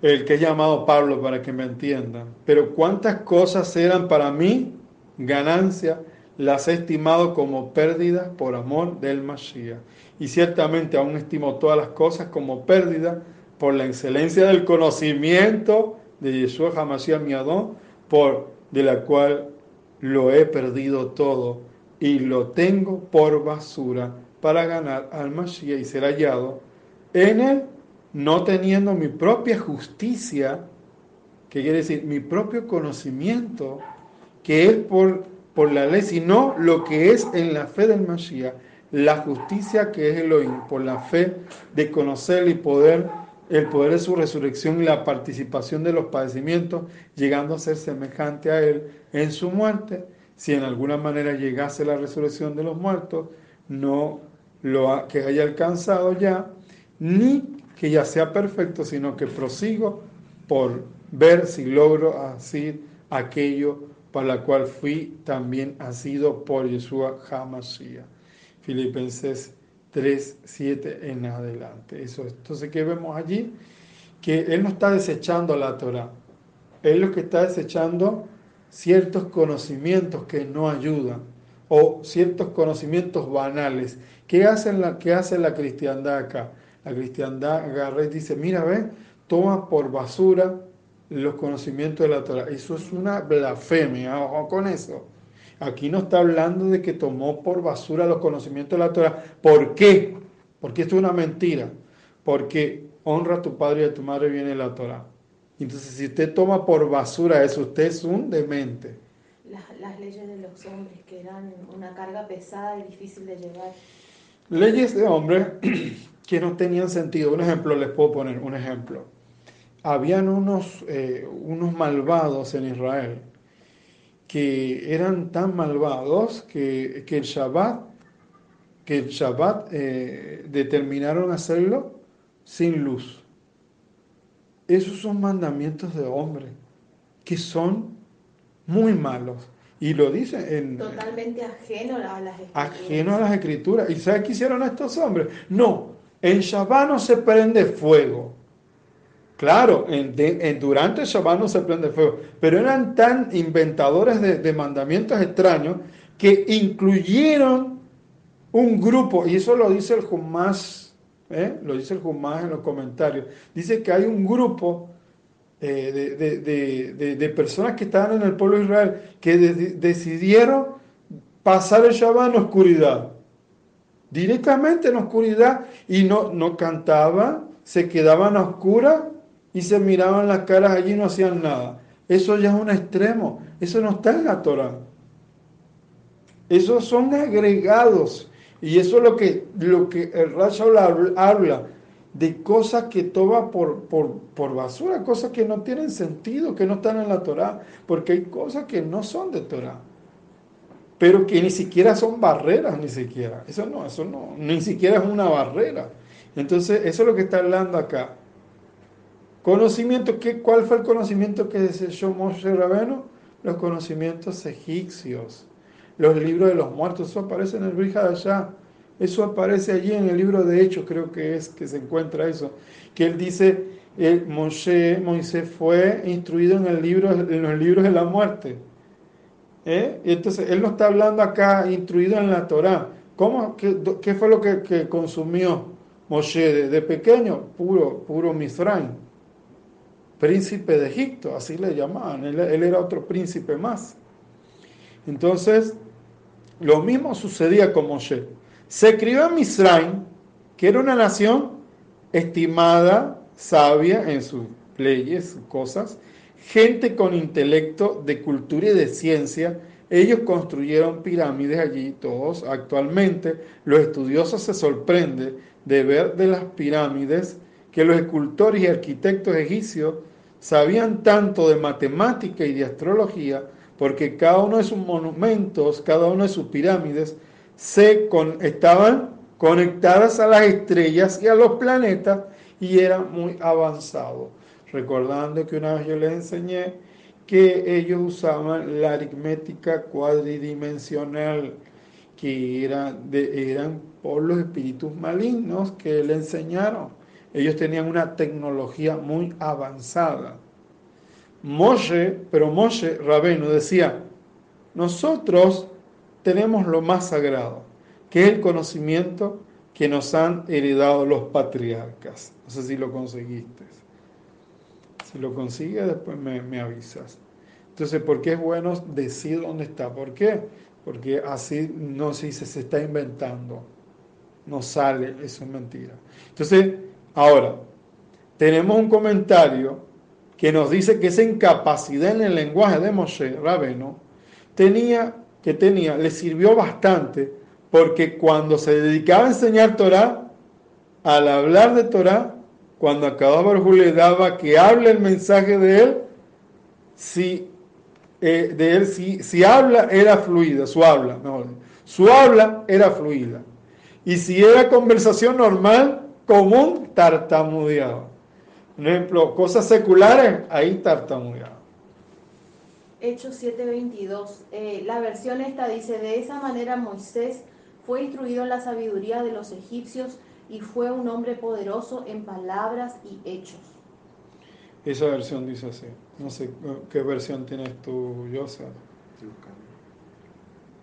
el que es llamado Pablo para que me entiendan. Pero cuántas cosas eran para mí ganancia, las he estimado como pérdidas por amor del Mashiach. Y ciertamente aún estimo todas las cosas como pérdidas por la excelencia del conocimiento de Yeshua HaMashiach mi Adón, por de la cual lo he perdido todo y lo tengo por basura para ganar al Mashiach y ser hallado en él, no teniendo mi propia justicia, que quiere decir mi propio conocimiento, que es por, por la ley, sino lo que es en la fe del Mashiach, la justicia que es Elohim, por la fe de conocer y poder, el poder de su resurrección y la participación de los padecimientos, llegando a ser semejante a él en su muerte, si en alguna manera llegase la resurrección de los muertos, no lo ha- que haya alcanzado ya, ni que ya sea perfecto, sino que prosigo por ver si logro así aquello para la cual fui también asido por Yeshua HaMashiach. Filipenses 3, 7 en adelante. Eso es. Entonces, ¿qué vemos allí? Que él no está desechando la Torah. Él lo que está desechando ciertos conocimientos que no ayudan o ciertos conocimientos banales. ¿Qué hace la, qué la cristiandad acá? La cristiandad agarra y dice, mira, ve, toma por basura los conocimientos de la Torah. Eso es una blasfemia, ojo con eso. Aquí no está hablando de que tomó por basura los conocimientos de la Torah. ¿Por qué? Porque esto es una mentira. Porque honra a tu padre y a tu madre viene la Torah. Entonces, si usted toma por basura eso, usted es un demente. Las, las leyes de los hombres, que eran una carga pesada y difícil de llevar. Leyes de hombre que no tenían sentido. Un ejemplo, les puedo poner un ejemplo. Habían unos, eh, unos malvados en Israel que eran tan malvados que, que el Shabbat, que el Shabbat eh, determinaron hacerlo sin luz. Esos son mandamientos de hombre que son muy malos. Y lo dice en, Totalmente ajeno a las escrituras. ajeno a las escrituras. ¿Y sabe qué hicieron estos hombres? No, en Shabbat no se prende fuego. Claro, en, de- en- durante el Shabbat no se prende fuego, pero eran tan inventadores de, mandamientos extraños que incluyeron un grupo, y eso lo dice el Jumás, ¿eh? lo dice el Jumás en los comentarios, dice que hay un grupo eh, de, personas que estaban en el pueblo de Israel que de- decidieron pasar el Shabbat en oscuridad, directamente en oscuridad, y no, no cantaban, se quedaban a oscuras y se miraban las caras allí y no hacían nada. Eso ya es un extremo, eso no está en la Torah. Esos son agregados. Y eso es lo que, lo que el Rashaul habla. de cosas que toma por, por, por basura, cosas que no tienen sentido, que no están en la Torah, porque hay cosas que no son de Torah, pero que ni siquiera son barreras, ni siquiera. Eso no, eso no, ni siquiera es una barrera. Entonces, eso es lo que está hablando acá. Conocimiento, ¿qué, ¿cuál fue el conocimiento que desechó Moshe Rabeno? Los conocimientos egipcios, los libros de los muertos, eso aparece en el de allá. Eso aparece allí en el libro de Hechos, creo que es que se encuentra eso, que él dice, el Moshe, Moisés fue instruido en, el libro, en los libros de la muerte. ¿Eh? Entonces él no está hablando acá instruido en la Torah. ¿Cómo, qué, fue lo que, que consumió Moshe de, pequeño? Puro, puro Misraim, príncipe de Egipto, así le llamaban. Él, era otro príncipe más. Entonces, lo mismo sucedía con Moshe. Se crió en Misraim, que era una nación estimada, sabia en sus leyes, sus cosas, gente con intelecto de cultura y de ciencia. Ellos construyeron pirámides allí, todos actualmente. Los estudiosos se sorprenden de ver de las pirámides que los escultores y arquitectos egipcios sabían tanto de matemática y de astrología, porque cada uno de sus monumentos, cada una de sus pirámides, se estaban conectadas a las estrellas y a los planetas y era muy avanzado. Recordando que una vez yo les enseñé que ellos usaban la aritmética cuadridimensional, que era eran por los espíritus malignos que le enseñaron. Ellos tenían una tecnología muy avanzada. Moshe, pero Moshe Rabeno decía, nosotros tenemos lo más sagrado, que es el conocimiento que nos han heredado los patriarcas. No sé si lo conseguiste. Si lo consigues, después me, avisas. Entonces, ¿por qué es bueno decir dónde está? ¿Por qué? Porque así no se dice, se está inventando. No sale, eso es mentira. Entonces, ahora, tenemos un comentario que nos dice que esa incapacidad en el lenguaje de Moshe Rabeno tenía que tenía le sirvió bastante porque cuando se dedicaba a enseñar Torah, al hablar de Torah, cuando a Baruj le daba que hable el mensaje de él, si, eh, de él, si, si habla era fluida, su habla, mejor, su habla era fluida. Y si era conversación normal, común, tartamudeaba. Por ejemplo, cosas seculares, ahí tartamudeaba. Hechos 7:22. Eh, la versión esta dice, de esa manera Moisés fue instruido en la sabiduría de los egipcios y fue un hombre poderoso en palabras y hechos. Esa versión dice así. No sé qué versión tienes tú, Yosa.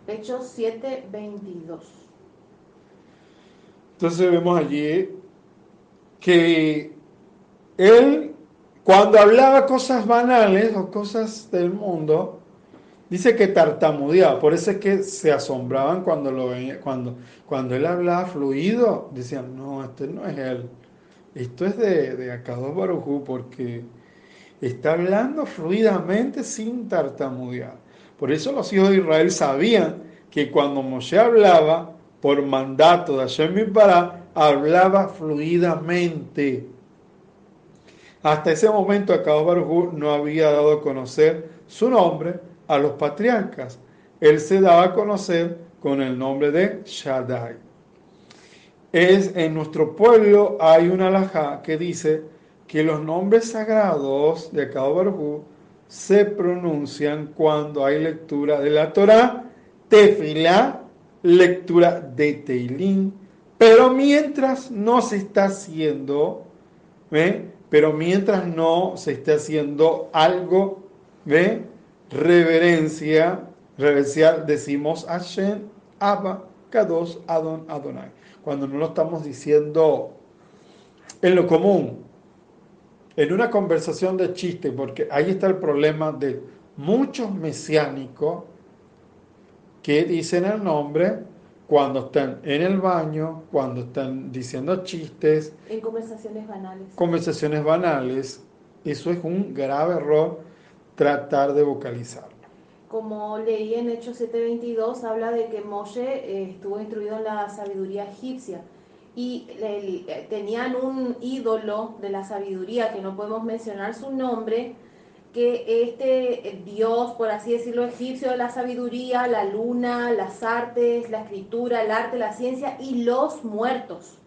Hechos 7:22. Entonces vemos allí que él cuando hablaba cosas banales o cosas del mundo, dice que tartamudeaba, por eso es que se asombraban cuando lo cuando, cuando él hablaba fluido, decían, no, este no es él, esto es de, de Akados Barujú, porque está hablando fluidamente sin tartamudear. Por eso los hijos de Israel sabían que cuando Moshe hablaba, por mandato de Hashem para hablaba fluidamente. Hasta ese momento Akadosh Baruj no había dado a conocer su nombre a los patriarcas. Él se daba a conocer con el nombre de Shaddai. Es, en nuestro pueblo hay una alhaja que dice que los nombres sagrados de Akadosh Baruj se pronuncian cuando hay lectura de la Torah, tefilá, lectura de Teilín, pero mientras no se está haciendo, ¿ve? pero mientras no se esté haciendo algo de reverencia, reverencial, decimos Hashem, Abba, Kadosh, Adon, Adonai. Cuando no lo estamos diciendo en lo común, en una conversación de chiste, porque ahí está el problema de muchos mesiánicos que dicen el nombre cuando están en el baño, cuando están diciendo chistes. En conversaciones banales. Conversaciones banales. Eso es un grave error tratar de vocalizarlo. Como leí en Hechos 7:22, habla de que Moshe eh, estuvo instruido en la sabiduría egipcia. y eh, tenían un ídolo de la sabiduría que no podemos mencionar su nombre, que este eh, dios, por así decirlo, egipcio de la sabiduría, la luna, las artes, la escritura, el arte, la ciencia y los muertos.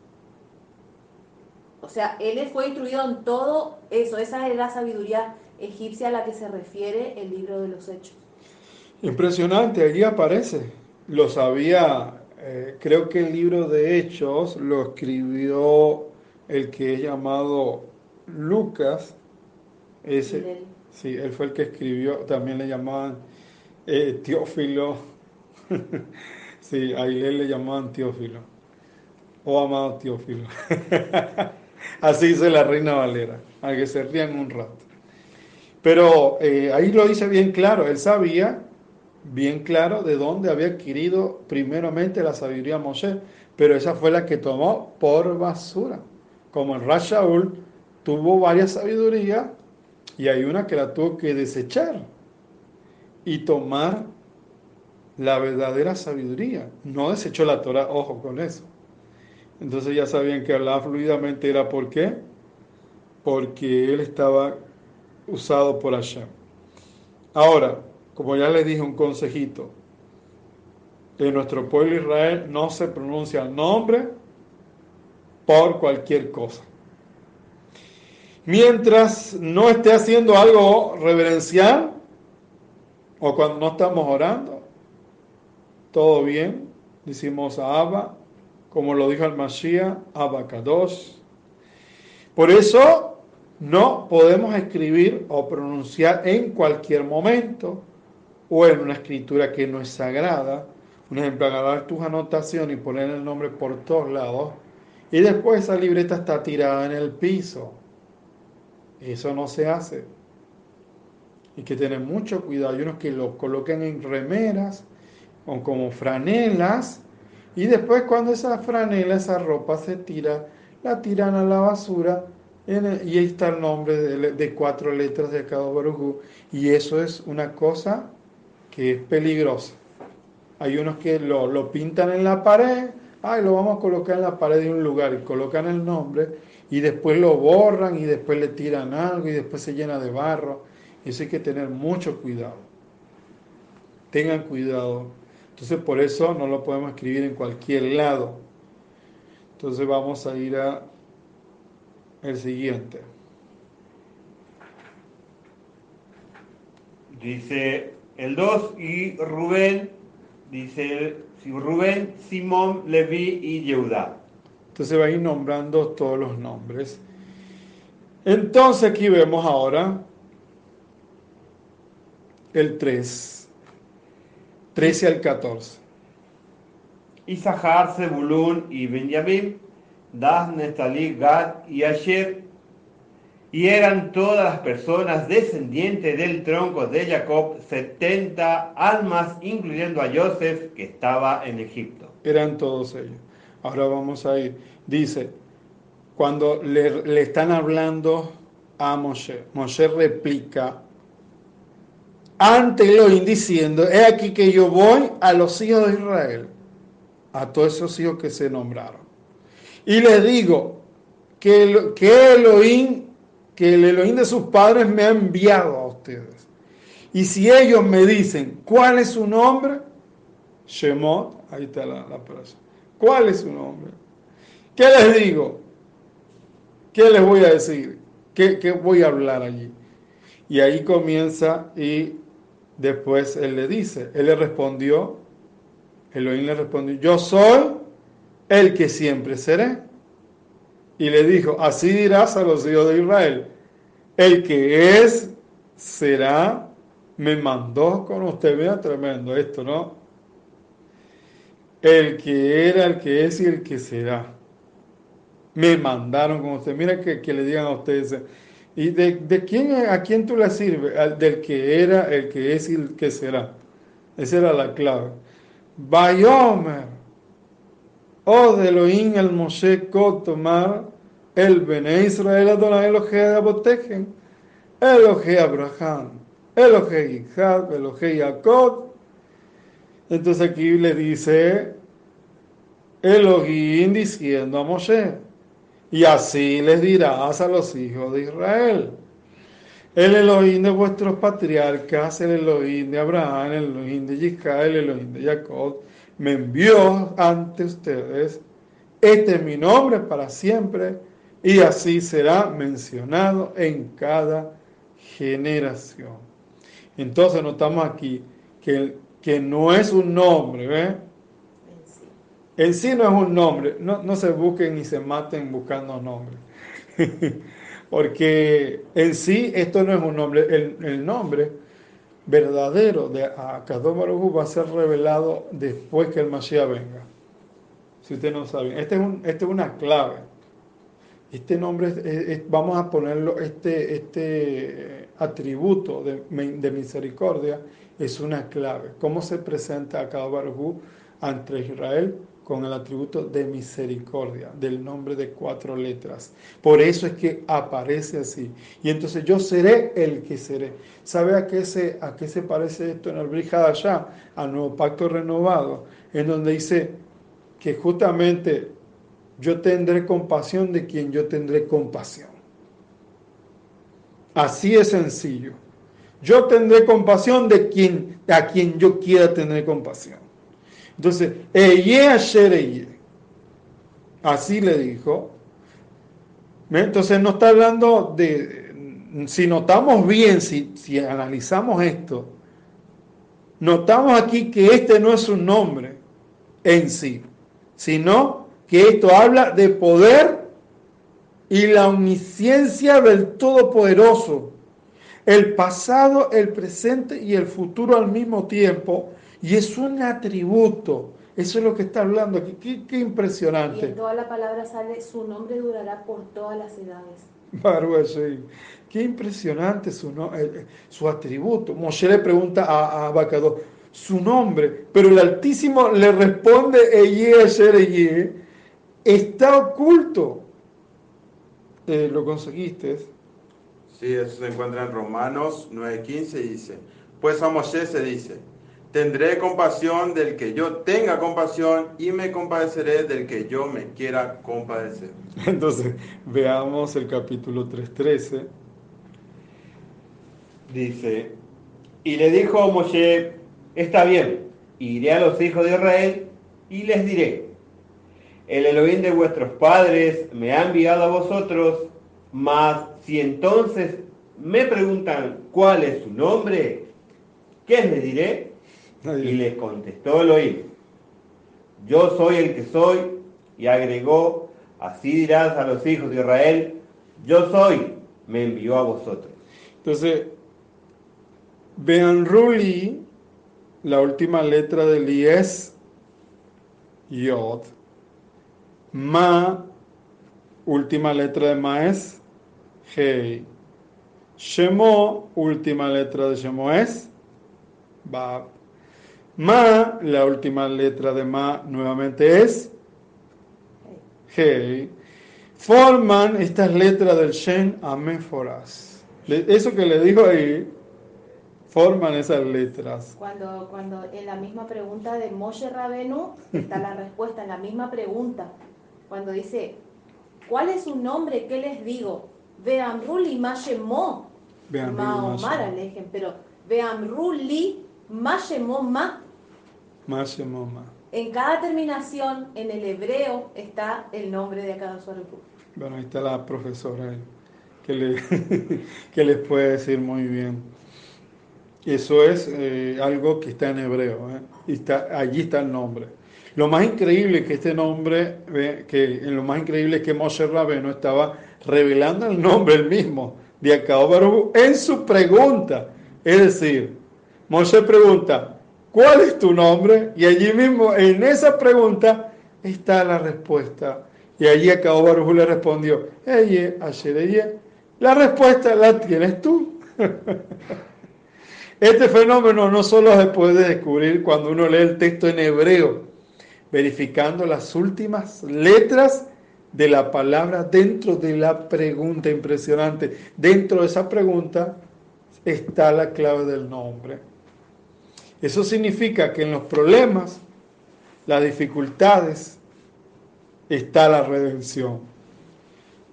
O sea, él fue instruido en todo eso, esa es la sabiduría egipcia a la que se refiere el libro de los hechos. Impresionante, allí aparece. Lo sabía, eh, creo que el libro de Hechos lo escribió el que es llamado Lucas. Ese, sí, él fue el que escribió, también le llamaban eh, Teófilo. sí, a él le llamaban Teófilo. O amado Teófilo. Así dice la Reina Valera, a que se rían un rato. Pero eh, ahí lo dice bien claro, él sabía bien claro de dónde había adquirido primeramente la sabiduría Moshe, pero esa fue la que tomó por basura. Como el Rashaul tuvo varias sabidurías y hay una que la tuvo que desechar y tomar la verdadera sabiduría. No desechó la Torah, ojo con eso. Entonces ya sabían que hablaba fluidamente era por qué, porque él estaba usado por Hashem. Ahora, como ya les dije, un consejito. En nuestro pueblo Israel no se pronuncia el nombre por cualquier cosa. Mientras no esté haciendo algo reverencial o cuando no estamos orando, todo bien. Decimos Abba, como lo dijo el Mashiach, Abba Kadosh. Por eso no podemos escribir o pronunciar en cualquier momento o en una escritura que no es sagrada. Un ejemplo, agarrar tus anotaciones y poner el nombre por todos lados y después esa libreta está tirada en el piso. Eso no se hace. Hay que tener mucho cuidado. Hay unos que lo colocan en remeras o como franelas y después cuando esa franela, esa ropa se tira, la tiran a la basura y ahí está el nombre de, de cuatro letras de cada Barujú. Y eso es una cosa que es peligrosa. Hay unos que lo, lo pintan en la pared, ay, lo vamos a colocar en la pared de un lugar y colocan el nombre y después lo borran y después le tiran algo y después se llena de barro. Eso hay que tener mucho cuidado. Tengan cuidado. Entonces por eso no lo podemos escribir en cualquier lado. Entonces vamos a ir a el siguiente. Dice el 2 y Rubén, dice Rubén, Simón, Leví y Yehudá. Entonces va a ir nombrando todos los nombres. Entonces aquí vemos ahora el 3, 13 al 14. Isahar, Zebulún y Benjamín, Dan, Nestalí, Gad y Asher. Y eran todas las personas descendientes del tronco de Jacob, 70 almas, incluyendo a Joseph, que estaba en Egipto. Eran todos ellos. Ahora vamos a ir. Dice, cuando le, le están hablando a Moshe, Moshe replica ante Elohim diciendo, he aquí que yo voy a los hijos de Israel, a todos esos hijos que se nombraron. Y les digo que, el- que Elohim, que el Elohim de sus padres me ha enviado a ustedes. Y si ellos me dicen, ¿cuál es su nombre? Shemot, ahí está la, la frase. ¿Cuál es su nombre? ¿Qué les digo? ¿Qué les voy a decir? ¿Qué, qué voy a hablar allí? Y ahí comienza y después él le dice, él le respondió, Elohim le respondió, yo soy el que siempre seré. Y le dijo, así dirás a los hijos de Israel, el que es, será, me mandó con usted. Mira, tremendo esto, ¿no? El que era, el que es y el que será. Me mandaron con usted. Mira que, que le digan a ustedes. ¿Y de, de quién, a quién tú le sirves? Del que era, el que es y el que será. Esa era la clave. Bayomer. O de Elohim el Moshe Kotomar, el Bene Israel Adonai Elohe Abotegen, Elohe Abraham, Elohe Yitzhak, Elohe Jacob. Entonces aquí le dice Elohim diciendo a Moshe, y así les dirás a los hijos de Israel. El Elohim de vuestros patriarcas, el Elohim de Abraham, el Elohim de Yisrael, el Elohim de Jacob, me envió ante ustedes. Este es mi nombre para siempre y así será mencionado en cada generación. Entonces notamos aquí que, que no es un nombre, ¿ve? En sí no es un nombre, no, no se busquen ni se maten buscando nombres. Porque en sí esto no es un nombre, el, el nombre verdadero de Akadosh va a ser revelado después que el Mashiach venga. Si usted no sabe, este es, un, este es una clave. Este nombre, vamos a ponerlo, este, este atributo de, de, misericordia es una clave. ¿Cómo se presenta Akadosh Baruj ante Israel? con el atributo de misericordia, del nombre de cuatro letras. Por eso es que aparece así. Y entonces yo seré el que seré. ¿Sabe a qué se, a qué se parece esto en el Brihad allá? Al nuevo pacto renovado, en donde dice que justamente yo tendré compasión de quien yo tendré compasión. Así es sencillo. Yo tendré compasión de quien, a quien yo quiera tener compasión. Entonces, Así le dijo. Entonces no está hablando de, si notamos bien, si, si analizamos esto, notamos aquí que este no es un nombre en sí, sino que esto habla de poder y la omnisciencia del Todopoderoso, el pasado, el presente y el futuro al mismo tiempo, y es un atributo. Eso es lo que está hablando aquí. Qué, impresionante. Y en toda la palabra sale, su nombre durará por todas las edades. Qué impresionante su, eh, eh, su atributo. Moshe le pregunta a, a su nombre, pero el Altísimo le responde, Eye, está oculto. Eh, ¿Lo conseguiste? Sí, eso se encuentra en Romanos 9:15 y dice, pues a Moshe se dice, Tendré compasión del que yo tenga compasión y me compadeceré del que yo me quiera compadecer. Entonces, veamos el capítulo 3.13. Dice, y le dijo Moshe, está bien, iré a los hijos de Israel y les diré, el Elohim de vuestros padres me ha enviado a vosotros, mas si entonces me preguntan cuál es su nombre, ¿qué les diré? Y les contestó Elohim, yo soy el que soy, y agregó, así dirás a los hijos de Israel, yo soy, me envió a vosotros. Entonces, vean Ruli, la última letra del I es Yod. Ma, última letra de Ma es Hei. Shemo, última letra de Shemo es Bab. Ma, la última letra de Ma nuevamente es Hey. Forman estas letras del Shen Améforas. Eso que le dijo ahí, forman esas letras. Cuando, cuando en la misma pregunta de Moshe Rabenu está la respuesta, en la misma pregunta. Cuando dice, ¿cuál es su nombre? ¿Qué les digo? Vean Ruli Mashemo. Ma Omar Alejen, pero Vean Ruli Mashemo Ma en cada terminación, en el hebreo, está el nombre de cada usuario. Bueno, ahí está la profesora que, le, que les puede decir muy bien. Eso es eh, algo que está en hebreo, ¿eh? y está, allí está el nombre. Lo más increíble que este nombre, que lo más increíble es que Moshe Rabeno estaba revelando el nombre el mismo de Acao en su pregunta. Es decir, Moshe pregunta, ¿cuál es tu nombre? Y allí mismo, en esa pregunta, está la respuesta. Y allí Baruj le respondió, Eye, ayer, La respuesta la tienes tú. Este fenómeno no solo se puede descubrir cuando uno lee el texto en hebreo, verificando las últimas letras de la palabra dentro de la pregunta impresionante. Dentro de esa pregunta está la clave del nombre. Eso significa que en los problemas, las dificultades, está la redención.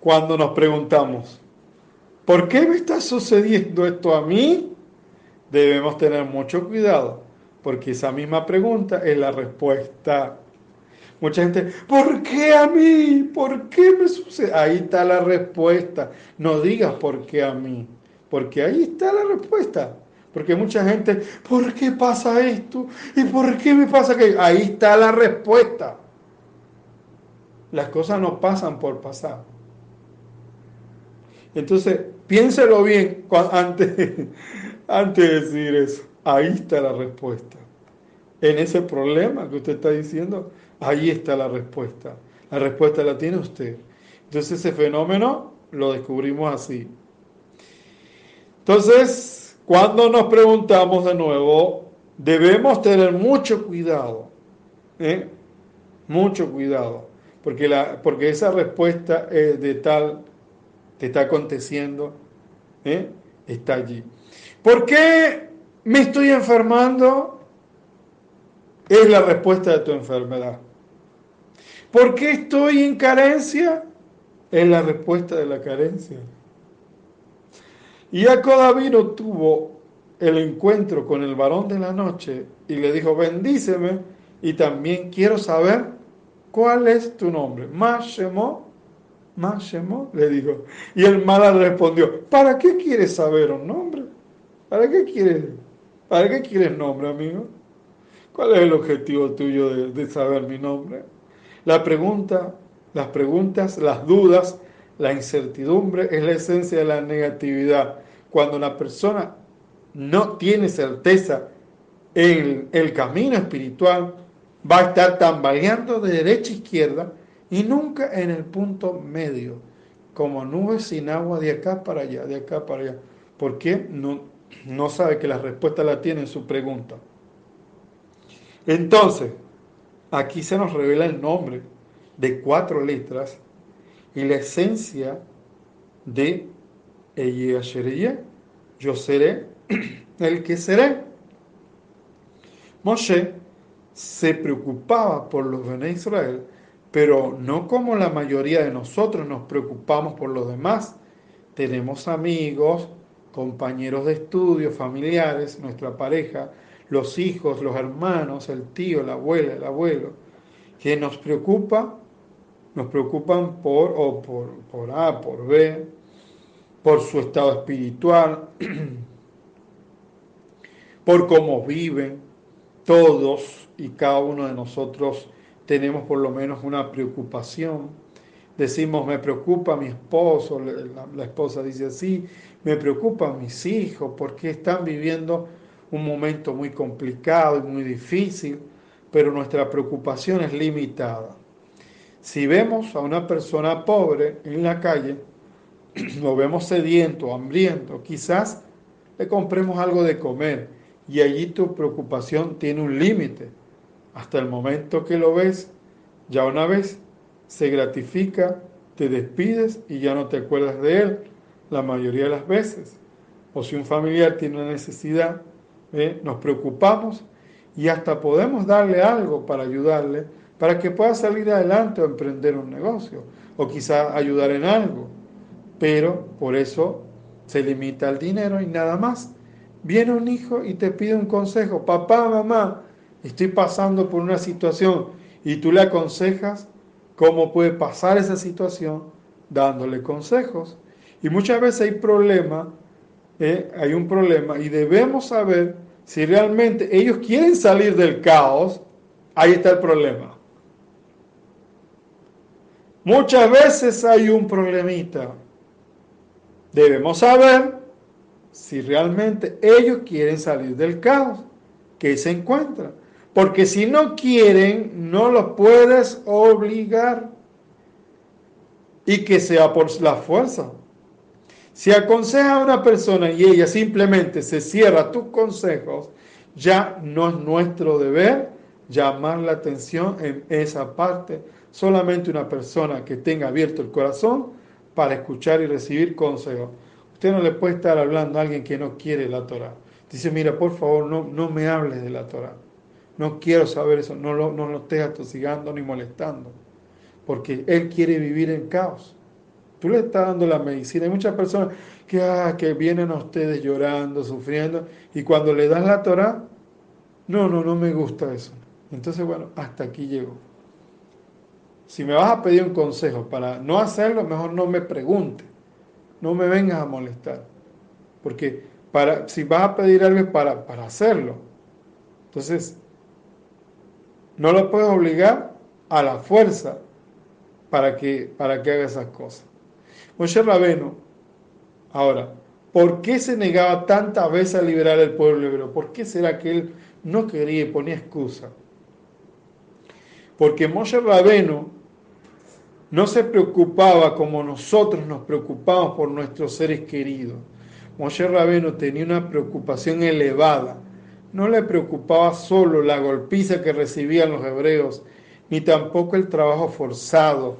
Cuando nos preguntamos, ¿por qué me está sucediendo esto a mí? Debemos tener mucho cuidado, porque esa misma pregunta es la respuesta. Mucha gente, ¿por qué a mí? ¿Por qué me sucede? Ahí está la respuesta. No digas por qué a mí, porque ahí está la respuesta. Porque mucha gente, ¿por qué pasa esto? ¿Y por qué me pasa que Ahí está la respuesta. Las cosas no pasan por pasar. Entonces, piénselo bien antes, antes de decir eso. Ahí está la respuesta. En ese problema que usted está diciendo, ahí está la respuesta. La respuesta la tiene usted. Entonces ese fenómeno lo descubrimos así. Entonces, cuando nos preguntamos de nuevo, debemos tener mucho cuidado. ¿eh? Mucho cuidado. Porque, la, porque esa respuesta es de tal que está aconteciendo ¿eh? está allí. ¿Por qué me estoy enfermando? Es la respuesta de tu enfermedad. ¿Por qué estoy en carencia? Es la respuesta de la carencia. Y Jacob vino tuvo el encuentro con el varón de la noche y le dijo, bendíceme y también quiero saber cuál es tu nombre. Mashemo, Mashemo, le dijo. Y el mala respondió, ¿para qué quieres saber un nombre? ¿Para qué quieres, para qué quieres nombre, amigo? ¿Cuál es el objetivo tuyo de, de saber mi nombre? La pregunta, las preguntas, las dudas, la incertidumbre es la esencia de la negatividad. Cuando una persona no tiene certeza en el camino espiritual, va a estar tambaleando de derecha a izquierda y nunca en el punto medio, como nubes sin agua de acá para allá, de acá para allá. ¿Por qué? No, no sabe que la respuesta la tiene en su pregunta. Entonces, aquí se nos revela el nombre de cuatro letras y la esencia de Eye yo seré el que seré. Moshe se preocupaba por los de Israel, pero no como la mayoría de nosotros nos preocupamos por los demás. Tenemos amigos, compañeros de estudio, familiares, nuestra pareja, los hijos, los hermanos, el tío, la abuela, el abuelo, que nos preocupa, nos preocupan por o por, por A, por B, por su estado espiritual, por cómo viven. Todos y cada uno de nosotros tenemos por lo menos una preocupación. Decimos, me preocupa mi esposo, la, esposa dice así, me preocupan mis hijos porque están viviendo un momento muy complicado y muy difícil, pero nuestra preocupación es limitada. Si vemos a una persona pobre en la calle, lo vemos sediento, hambriento, quizás le compremos algo de comer y allí tu preocupación tiene un límite. Hasta el momento que lo ves, ya una vez se gratifica, te despides y ya no te acuerdas de él la mayoría de las veces. O si un familiar tiene una necesidad, ¿eh? nos preocupamos y hasta podemos darle algo para ayudarle, para que pueda salir adelante o emprender un negocio, o quizá ayudar en algo pero por eso se limita al dinero y nada más. Viene un hijo y te pide un consejo, papá, mamá, estoy pasando por una situación y tú le aconsejas cómo puede pasar esa situación dándole consejos. Y muchas veces hay problema, ¿eh? hay un problema y debemos saber si realmente ellos quieren salir del caos, ahí está el problema. Muchas veces hay un problemita debemos saber si realmente ellos quieren salir del caos que se encuentran. Porque si no quieren, no los puedes obligar y que sea por la fuerza. Si aconseja a una persona y ella simplemente se cierra tus consejos, ya no es nuestro deber llamar la atención en esa parte. Solamente una persona que tenga abierto el corazón para escuchar y recibir consejos. Usted no le puede estar hablando a alguien que no quiere la Torah. Dice, mira, por favor, no, no me hables de la Torah. No quiero saber eso, no lo, no lo estés atosigando ni molestando. porque él quiere vivir en caos. Tú le estás dando la medicina. Hay muchas personas que, ah, que vienen a ustedes llorando, sufriendo, y cuando le das la Torah, no, no, no me gusta eso. Entonces, bueno, hasta aquí llego. Si me vas a pedir un consejo para no hacerlo, mejor no me pregunte. No me vengas a molestar. Porque para, si vas a pedir algo es para, para hacerlo. Entonces, no lo puedes obligar a la fuerza para que, para que haga esas cosas. Moshe Rabeno, ahora, ¿por qué se negaba tantas veces a liberar al pueblo hebreo? ¿Por qué será que él no quería y ponía excusa? Porque Moshe Rabeno no se preocupaba como nosotros nos preocupamos por nuestros seres queridos. Moshe Rabeno tenía una preocupación elevada no le preocupaba solo la golpiza que recibían los hebreos, ni tampoco el trabajo forzado.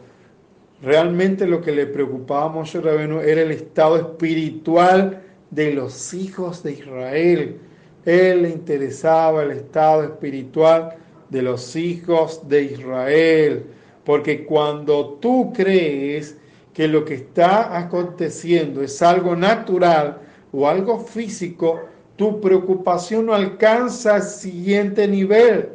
Realmente lo que le preocupaba a Moshe Rabenu era el estado espiritual de los hijos de Israel. Él le interesaba el estado espiritual de los hijos de Israel. Porque cuando tú crees que lo que está aconteciendo es algo natural o algo físico, tu preocupación no alcanza el siguiente nivel.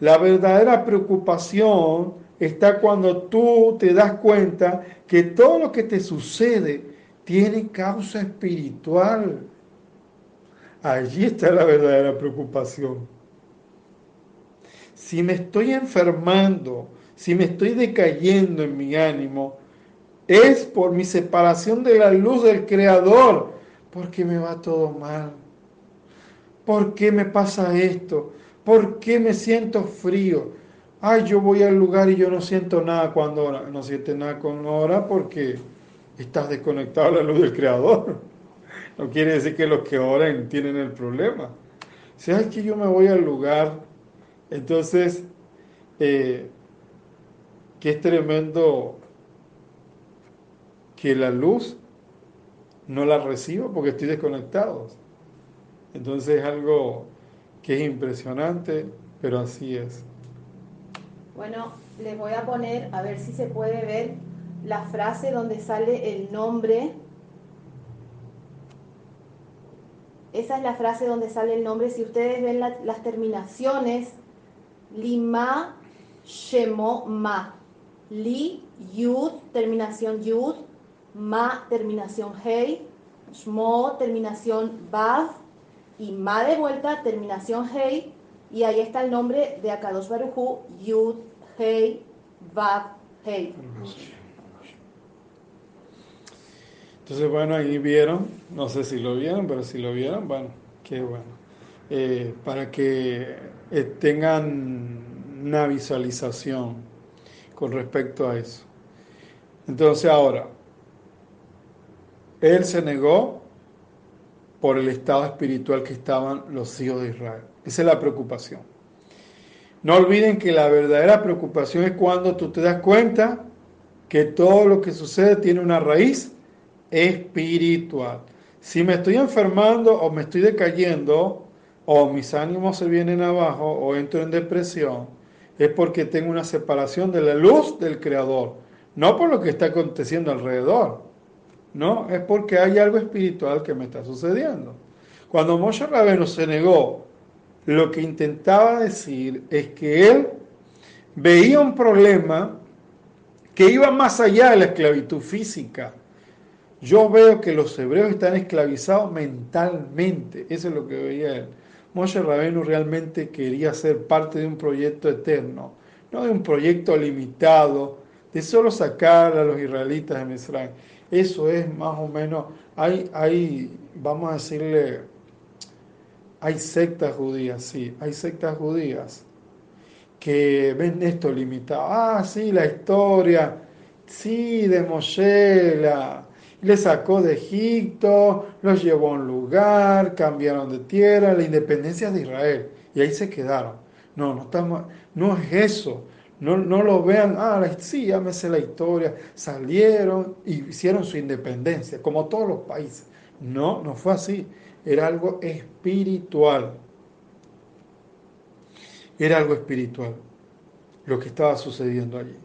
La verdadera preocupación está cuando tú te das cuenta que todo lo que te sucede tiene causa espiritual. Allí está la verdadera preocupación. Si me estoy enfermando, si me estoy decayendo en mi ánimo, es por mi separación de la luz del Creador, porque me va todo mal. ¿Por qué me pasa esto? ¿Por qué me siento frío? Ay, yo voy al lugar y yo no siento nada cuando ora. No sientes nada cuando ora porque estás desconectado a la luz del Creador. No quiere decir que los que oran tienen el problema. Si es que yo me voy al lugar, entonces, eh, que es tremendo que la luz no la recibo porque estoy desconectado. Entonces es algo que es impresionante, pero así es. Bueno, les voy a poner, a ver si se puede ver la frase donde sale el nombre. Esa es la frase donde sale el nombre. Si ustedes ven las terminaciones, lima, shemo, ma. Li, yud, terminación yud. Ma, terminación hei. Shmo, terminación bav y ma de vuelta, terminación Hei, y ahí está el nombre de Akadosh Baruchu, Yud, Hei, Vav, Hei. Entonces, bueno, ahí vieron, no sé si lo vieron, pero si lo vieron, bueno, qué bueno. Eh, para que eh, tengan una visualización con respecto a eso. Entonces, ahora, él se negó por el estado espiritual que estaban los hijos de Israel. Esa es la preocupación. No olviden que la verdadera preocupación es cuando tú te das cuenta que todo lo que sucede tiene una raíz espiritual. Si me estoy enfermando o me estoy decayendo o mis ánimos se vienen abajo o entro en depresión, es porque tengo una separación de la luz del Creador, no por lo que está aconteciendo alrededor. No, es porque hay algo espiritual que me está sucediendo. Cuando Moshe Rabeno se negó, lo que intentaba decir es que él veía un problema que iba más allá de la esclavitud física. Yo veo que los hebreos están esclavizados mentalmente, eso es lo que veía él. Moshe Rabenu realmente quería ser parte de un proyecto eterno, no de un proyecto limitado, de solo sacar a los israelitas de Misraim. Eso es más o menos, hay, hay, vamos a decirle, hay sectas judías, sí, hay sectas judías que ven esto limitado. Ah, sí, la historia, sí, de Moshe, le sacó de Egipto, los llevó a un lugar, cambiaron de tierra, la independencia de Israel, y ahí se quedaron. No, no estamos, no es eso. No, lo vean, ah, sí, ya me sé la historia, salieron y hicieron su independencia, como todos los países. No, no fue así. Era algo espiritual. Era algo espiritual lo que estaba sucediendo allí.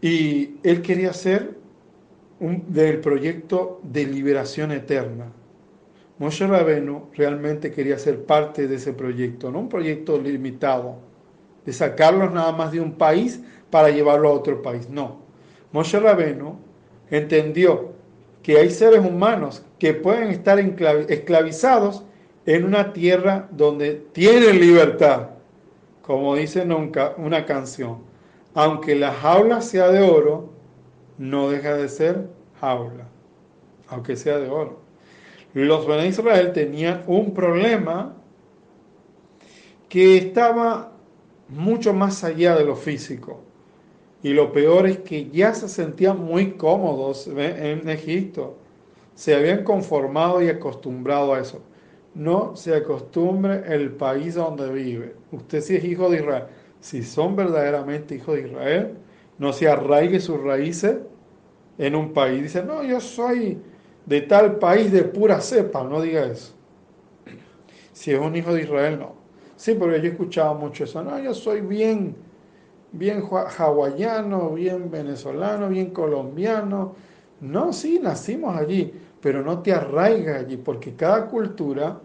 Y él quería un, del proyecto de liberación eterna. Moshe Rabenu realmente quería ser parte de ese proyecto, no un proyecto limitado, de sacarlos nada más de un país para llevarlo a otro país. No. Moshe Rabenu entendió que hay seres humanos que pueden estar esclavizados en una tierra donde tienen libertad, como dice nunca una canción. Aunque la jaula sea de oro, no deja de ser jaula, aunque sea de oro. Los de Israel tenían un problema que estaba mucho más allá de lo físico. Y lo peor es que ya se sentían muy cómodos en Egipto. Se habían conformado y acostumbrado a eso. No se acostumbre el país donde vive. Usted si es hijo de Israel, si son verdaderamente hijos de Israel, no se arraigue sus raíces en un país. Dice, no, yo soy de tal país de pura cepa. No diga eso. Si es un hijo de Israel, no. Sí, porque yo escuchaba mucho eso. No, yo soy bien bien hawaiano, bien venezolano, bien colombiano. No, sí, nacimos allí, pero no te arraigas allí, porque cada cultura,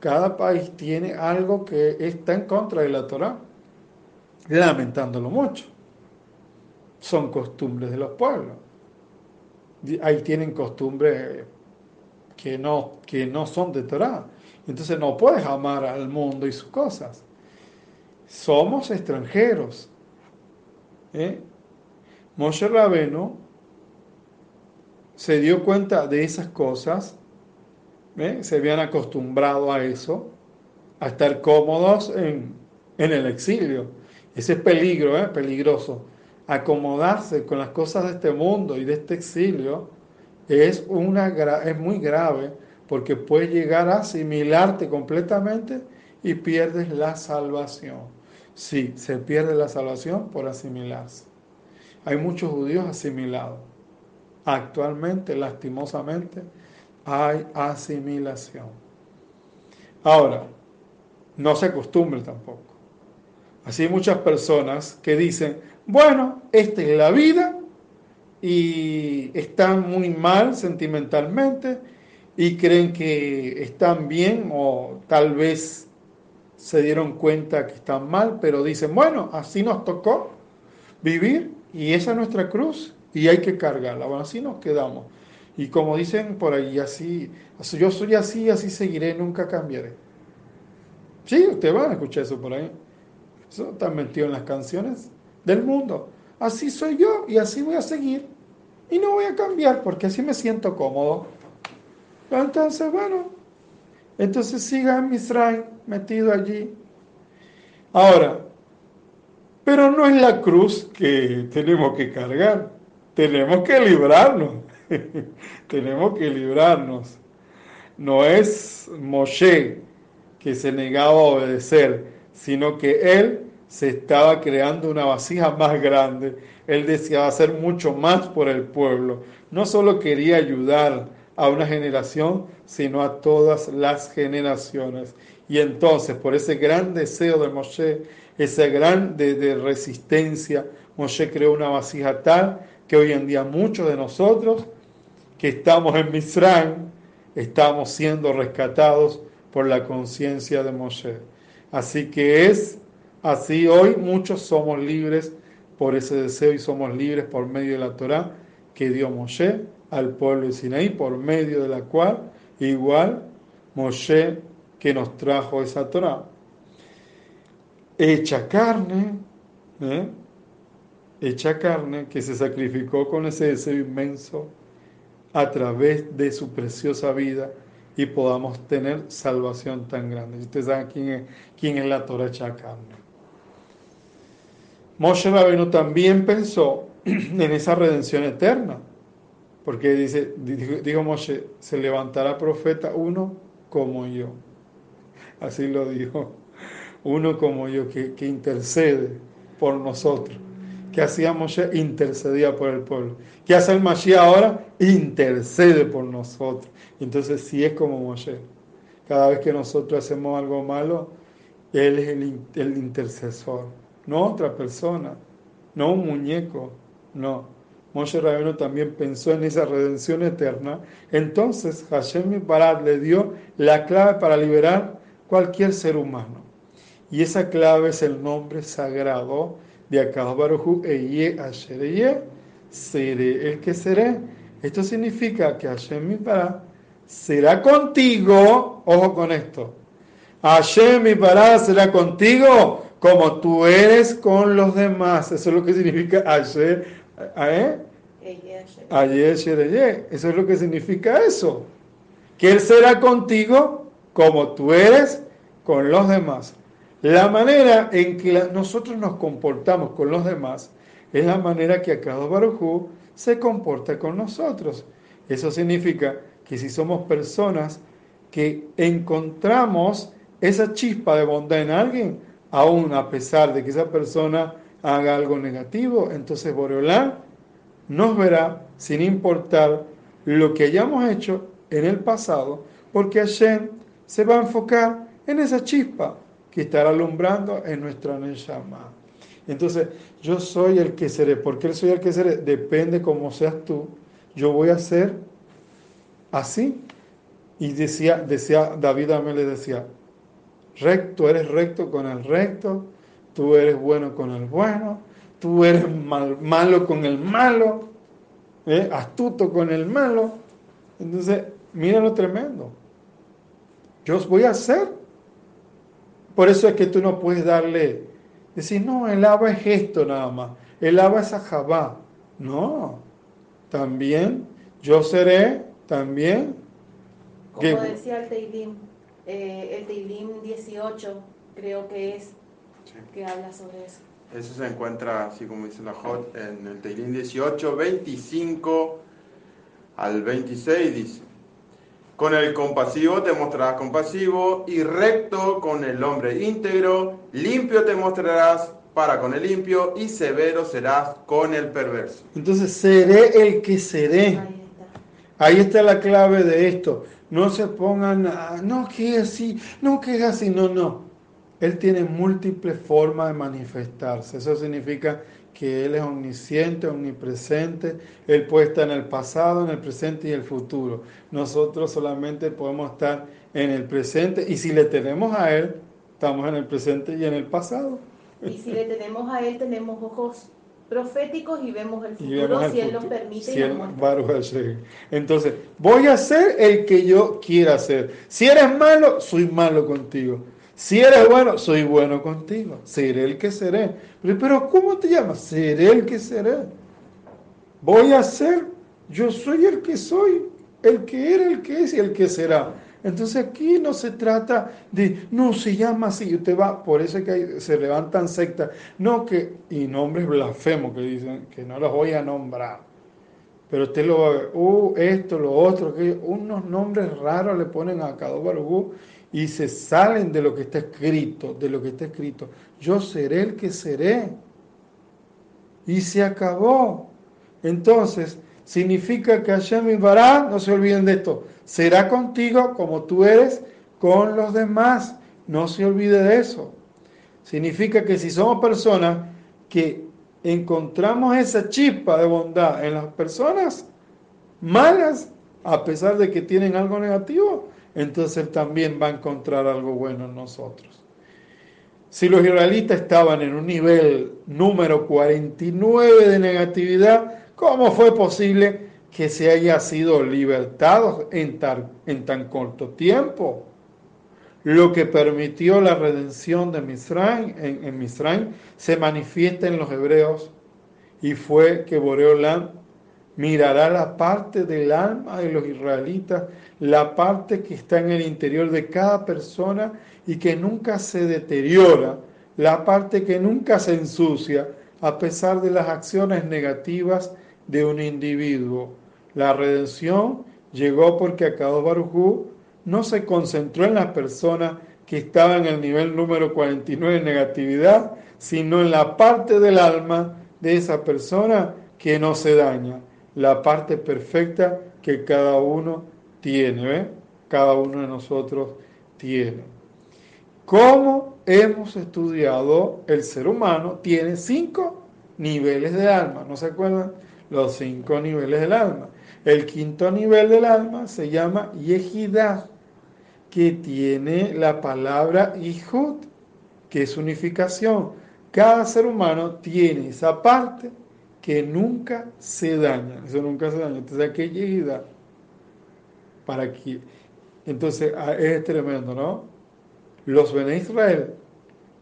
cada país tiene algo que está en contra de la Torah, lamentándolo mucho. Son costumbres de los pueblos. Ahí tienen costumbres que no, que no son de Torah. Entonces no puedes amar al mundo y sus cosas. Somos extranjeros, ¿eh? Moshe Rabeno se dio cuenta de esas cosas, ¿eh? se habían acostumbrado a eso, a estar cómodos en, el exilio. Ese es peligro, ¿eh? peligroso. Acomodarse con las cosas de este mundo y de este exilio es, una, es muy grave porque puede llegar a asimilarte completamente y pierdes la salvación. Sí, se pierde la salvación por asimilarse. Hay muchos judíos asimilados. Actualmente, lastimosamente, hay asimilación. Ahora, no se acostumbre tampoco. Así hay muchas personas que dicen, bueno, esta es la vida y están muy mal sentimentalmente y creen que están bien o tal vez se dieron cuenta que están mal, pero dicen, bueno, así nos tocó vivir y esa es nuestra cruz y hay que cargarla. Bueno, así nos quedamos. Y como dicen por ahí, así, yo soy así, así seguiré, nunca cambiaré. Sí, ustedes van a escuchar eso por ahí. Eso está metido en las canciones del mundo. Así soy yo y así voy a seguir. Y no voy a cambiar porque así me siento cómodo. Entonces, bueno, entonces siga en Misraim metido allí. Ahora, pero no es la cruz que tenemos que cargar, tenemos que librarnos, tenemos que librarnos. No es Moshe que se negaba a obedecer, sino que él se estaba creando una vasija más grande. Él deseaba hacer mucho más por el pueblo. No solo quería ayudar a una generación, sino a todas las generaciones. Y entonces, por ese gran deseo de Moshe, ese gran de, resistencia, Moshe creó una vasija tal que hoy en día muchos de nosotros que estamos en Misraim, estamos siendo rescatados por la conciencia de Moshe. Así que es así hoy muchos somos libres por ese deseo y somos libres por medio de la Torah que dio Moshe al pueblo de Sinaí, por medio de la cual igual Moshe que nos trajo esa Torah, hecha carne, ¿eh? hecha carne que se sacrificó con ese deseo inmenso a través de su preciosa vida y podamos tener salvación tan grande. Ustedes saben quién es, quién es la Torah hecha carne. Moshe Rabbeinu también pensó en esa redención eterna porque dice, dijo, Moshe, se levantará profeta uno como yo. Así lo dijo. Uno como yo, que, intercede por nosotros. ¿Qué hacía Moshe? Intercedía por el pueblo. ¿Qué hace el Mashiach ahora? Intercede por nosotros. Entonces, si es como Moshe. Cada vez que nosotros hacemos algo malo, Él es el, el intercesor. No otra persona. No un muñeco. No. Moshe Rabbeinu también pensó en esa redención eterna. Entonces Hashem Barat le dio la clave para liberar cualquier ser humano. Y esa clave es el nombre sagrado de Akadosh Baruchu Eye Asher seré el que seré. Esto significa que Hashem Barat será contigo, ojo con esto, Hashem Barat será contigo como tú eres con los demás. Eso es lo que significa Hashem ¿Eh? Ayer, Eso es lo que significa eso. Que Él será contigo como tú eres con los demás. La manera en que nosotros nos comportamos con los demás es la manera que cada Barujú se comporta con nosotros. Eso significa que si somos personas que encontramos esa chispa de bondad en alguien, aún a pesar de que esa persona haga algo negativo, entonces Boreolán nos verá sin importar lo que hayamos hecho en el pasado, porque Hashem se va a enfocar en esa chispa que estará alumbrando en nuestra Neshama. Entonces, yo soy el que seré. ¿Por qué soy el que seré? Depende cómo seas tú. Yo voy a ser así. Y decía, decía David a mí le decía, recto, eres recto con el recto, tú eres bueno con el bueno, tú eres malo con el malo, ¿eh? astuto con el malo. Entonces, mira lo tremendo. Yo os voy a hacer. Por eso es que tú no puedes darle, decir, no, el agua es esto nada más, el agua es ajabá. No, también yo seré, también. Como decía el Teilim, eh, el Teilim 18, creo que es, que habla sobre eso. Eso se encuentra, así como dice la Jot, en el Teilín 18, 25 al 26 dice, con el compasivo te mostrarás compasivo y recto con el hombre íntegro, limpio te mostrarás para con el limpio y severo serás con el perverso. Entonces seré el que seré. Ahí está la clave de esto. No se pongan, no que es así, no que es así, no, no. Él tiene múltiples formas de manifestarse. Eso significa que Él es omnisciente, omnipresente. Él puede estar en el pasado, en el presente y el futuro. Nosotros solamente podemos estar en el presente y si le tenemos a Él, estamos en el presente y en el pasado. Y si le tenemos a Él, tenemos ojos proféticos y vemos el futuro si Él nos permite. y Entonces, voy a ser el que yo quiera ser. Si eres malo, soy malo contigo. Si eres bueno, soy bueno contigo. Seré el que seré. Pero ¿cómo te llamas? Seré el que seré. Voy a ser, yo soy el que soy, el que era, el que es y el que será. Entonces aquí no se trata de, no, se llama así, usted va, por eso es que se levantan sectas, no que, y nombres blasfemos que dicen, que no los voy a nombrar, pero usted lo va a ver, uh, esto, lo otro, que unos nombres raros le ponen a cada uno y se salen de lo que está escrito, de lo que está escrito. Yo seré el que seré. Y se acabó. Entonces, significa que Hashem Bará, no se olviden de esto, será contigo como tú eres con los demás. No se olvide de eso. Significa que si somos personas que encontramos esa chispa de bondad en las personas malas, a pesar de que tienen algo negativo, entonces también va a encontrar algo bueno en nosotros. Si los israelitas estaban en un nivel número 49 de negatividad, ¿cómo fue posible que se haya sido libertados en, en tan corto tiempo? Lo que permitió la redención de Misraim, en, en Misraim se manifiesta en los hebreos y fue que Boreolam mirará la parte del alma de los israelitas la parte que está en el interior de cada persona y que nunca se deteriora, la parte que nunca se ensucia a pesar de las acciones negativas de un individuo. La redención llegó porque Akadosh Barujú no se concentró en la persona que estaba en el nivel número 49 de negatividad, sino en la parte del alma de esa persona que no se daña, la parte perfecta que cada uno tiene, cada uno de nosotros tiene. Como hemos estudiado, el ser humano tiene cinco niveles del alma, ¿no se acuerdan? Los cinco niveles del alma. El quinto nivel del alma se llama Yehidá, que tiene la palabra Ihud, que es unificación. Cada ser humano tiene esa parte que nunca se daña. Eso nunca se daña. Entonces, ¿qué Yehidá? Para que. Entonces, ah, es tremendo, ¿no? Los Bene Israel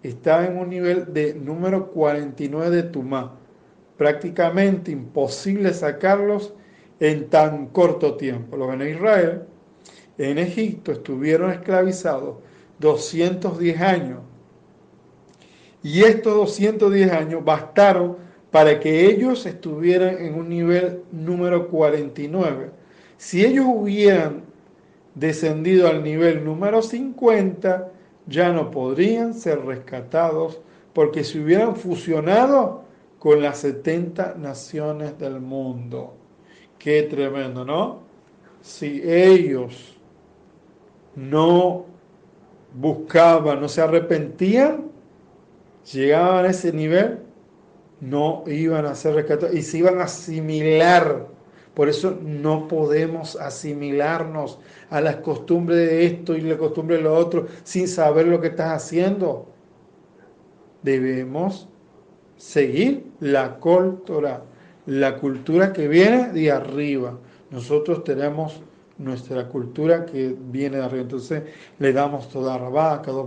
estaba en un nivel de número 49 de Tumá. Prácticamente imposible sacarlos en tan corto tiempo. Los Bene Israel en Egipto estuvieron esclavizados 210 años. Y estos 210 años bastaron para que ellos estuvieran en un nivel número 49. Si ellos hubieran descendido al nivel número 50, ya no podrían ser rescatados porque se hubieran fusionado con las 70 naciones del mundo. Qué tremendo, ¿no? Si ellos no buscaban, no se arrepentían, llegaban a ese nivel, no iban a ser rescatados y se iban a asimilar. Por eso no podemos asimilarnos a las costumbres de esto y la costumbre de lo otro sin saber lo que estás haciendo. Debemos seguir la cultura, la cultura que viene de arriba. Nosotros tenemos nuestra cultura que viene de arriba. Entonces le damos toda rabá a cada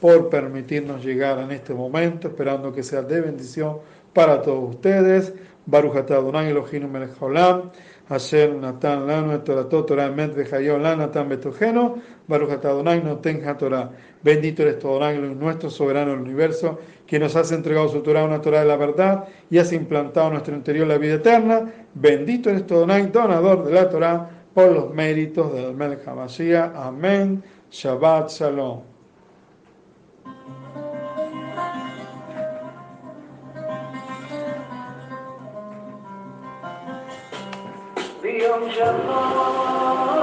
por permitirnos llegar en este momento, esperando que sea de bendición para todos ustedes. Baruch Adonai Elohim melech haolam, Asher natan lanu et Toratot, Torah emet v'chayot lan natan betujeno, Baruch Adonai noten Torah. Bendito eres tu Adonai, nuestro soberano del universo, que nos has entregado su Torah, una Torah de la verdad, y has implantado en nuestro interior la vida eterna. Bendito eres tu Adonai, donador de la Torah, por los méritos del Melech HaMashiach. Amén. Shabbat Shalom. 用什么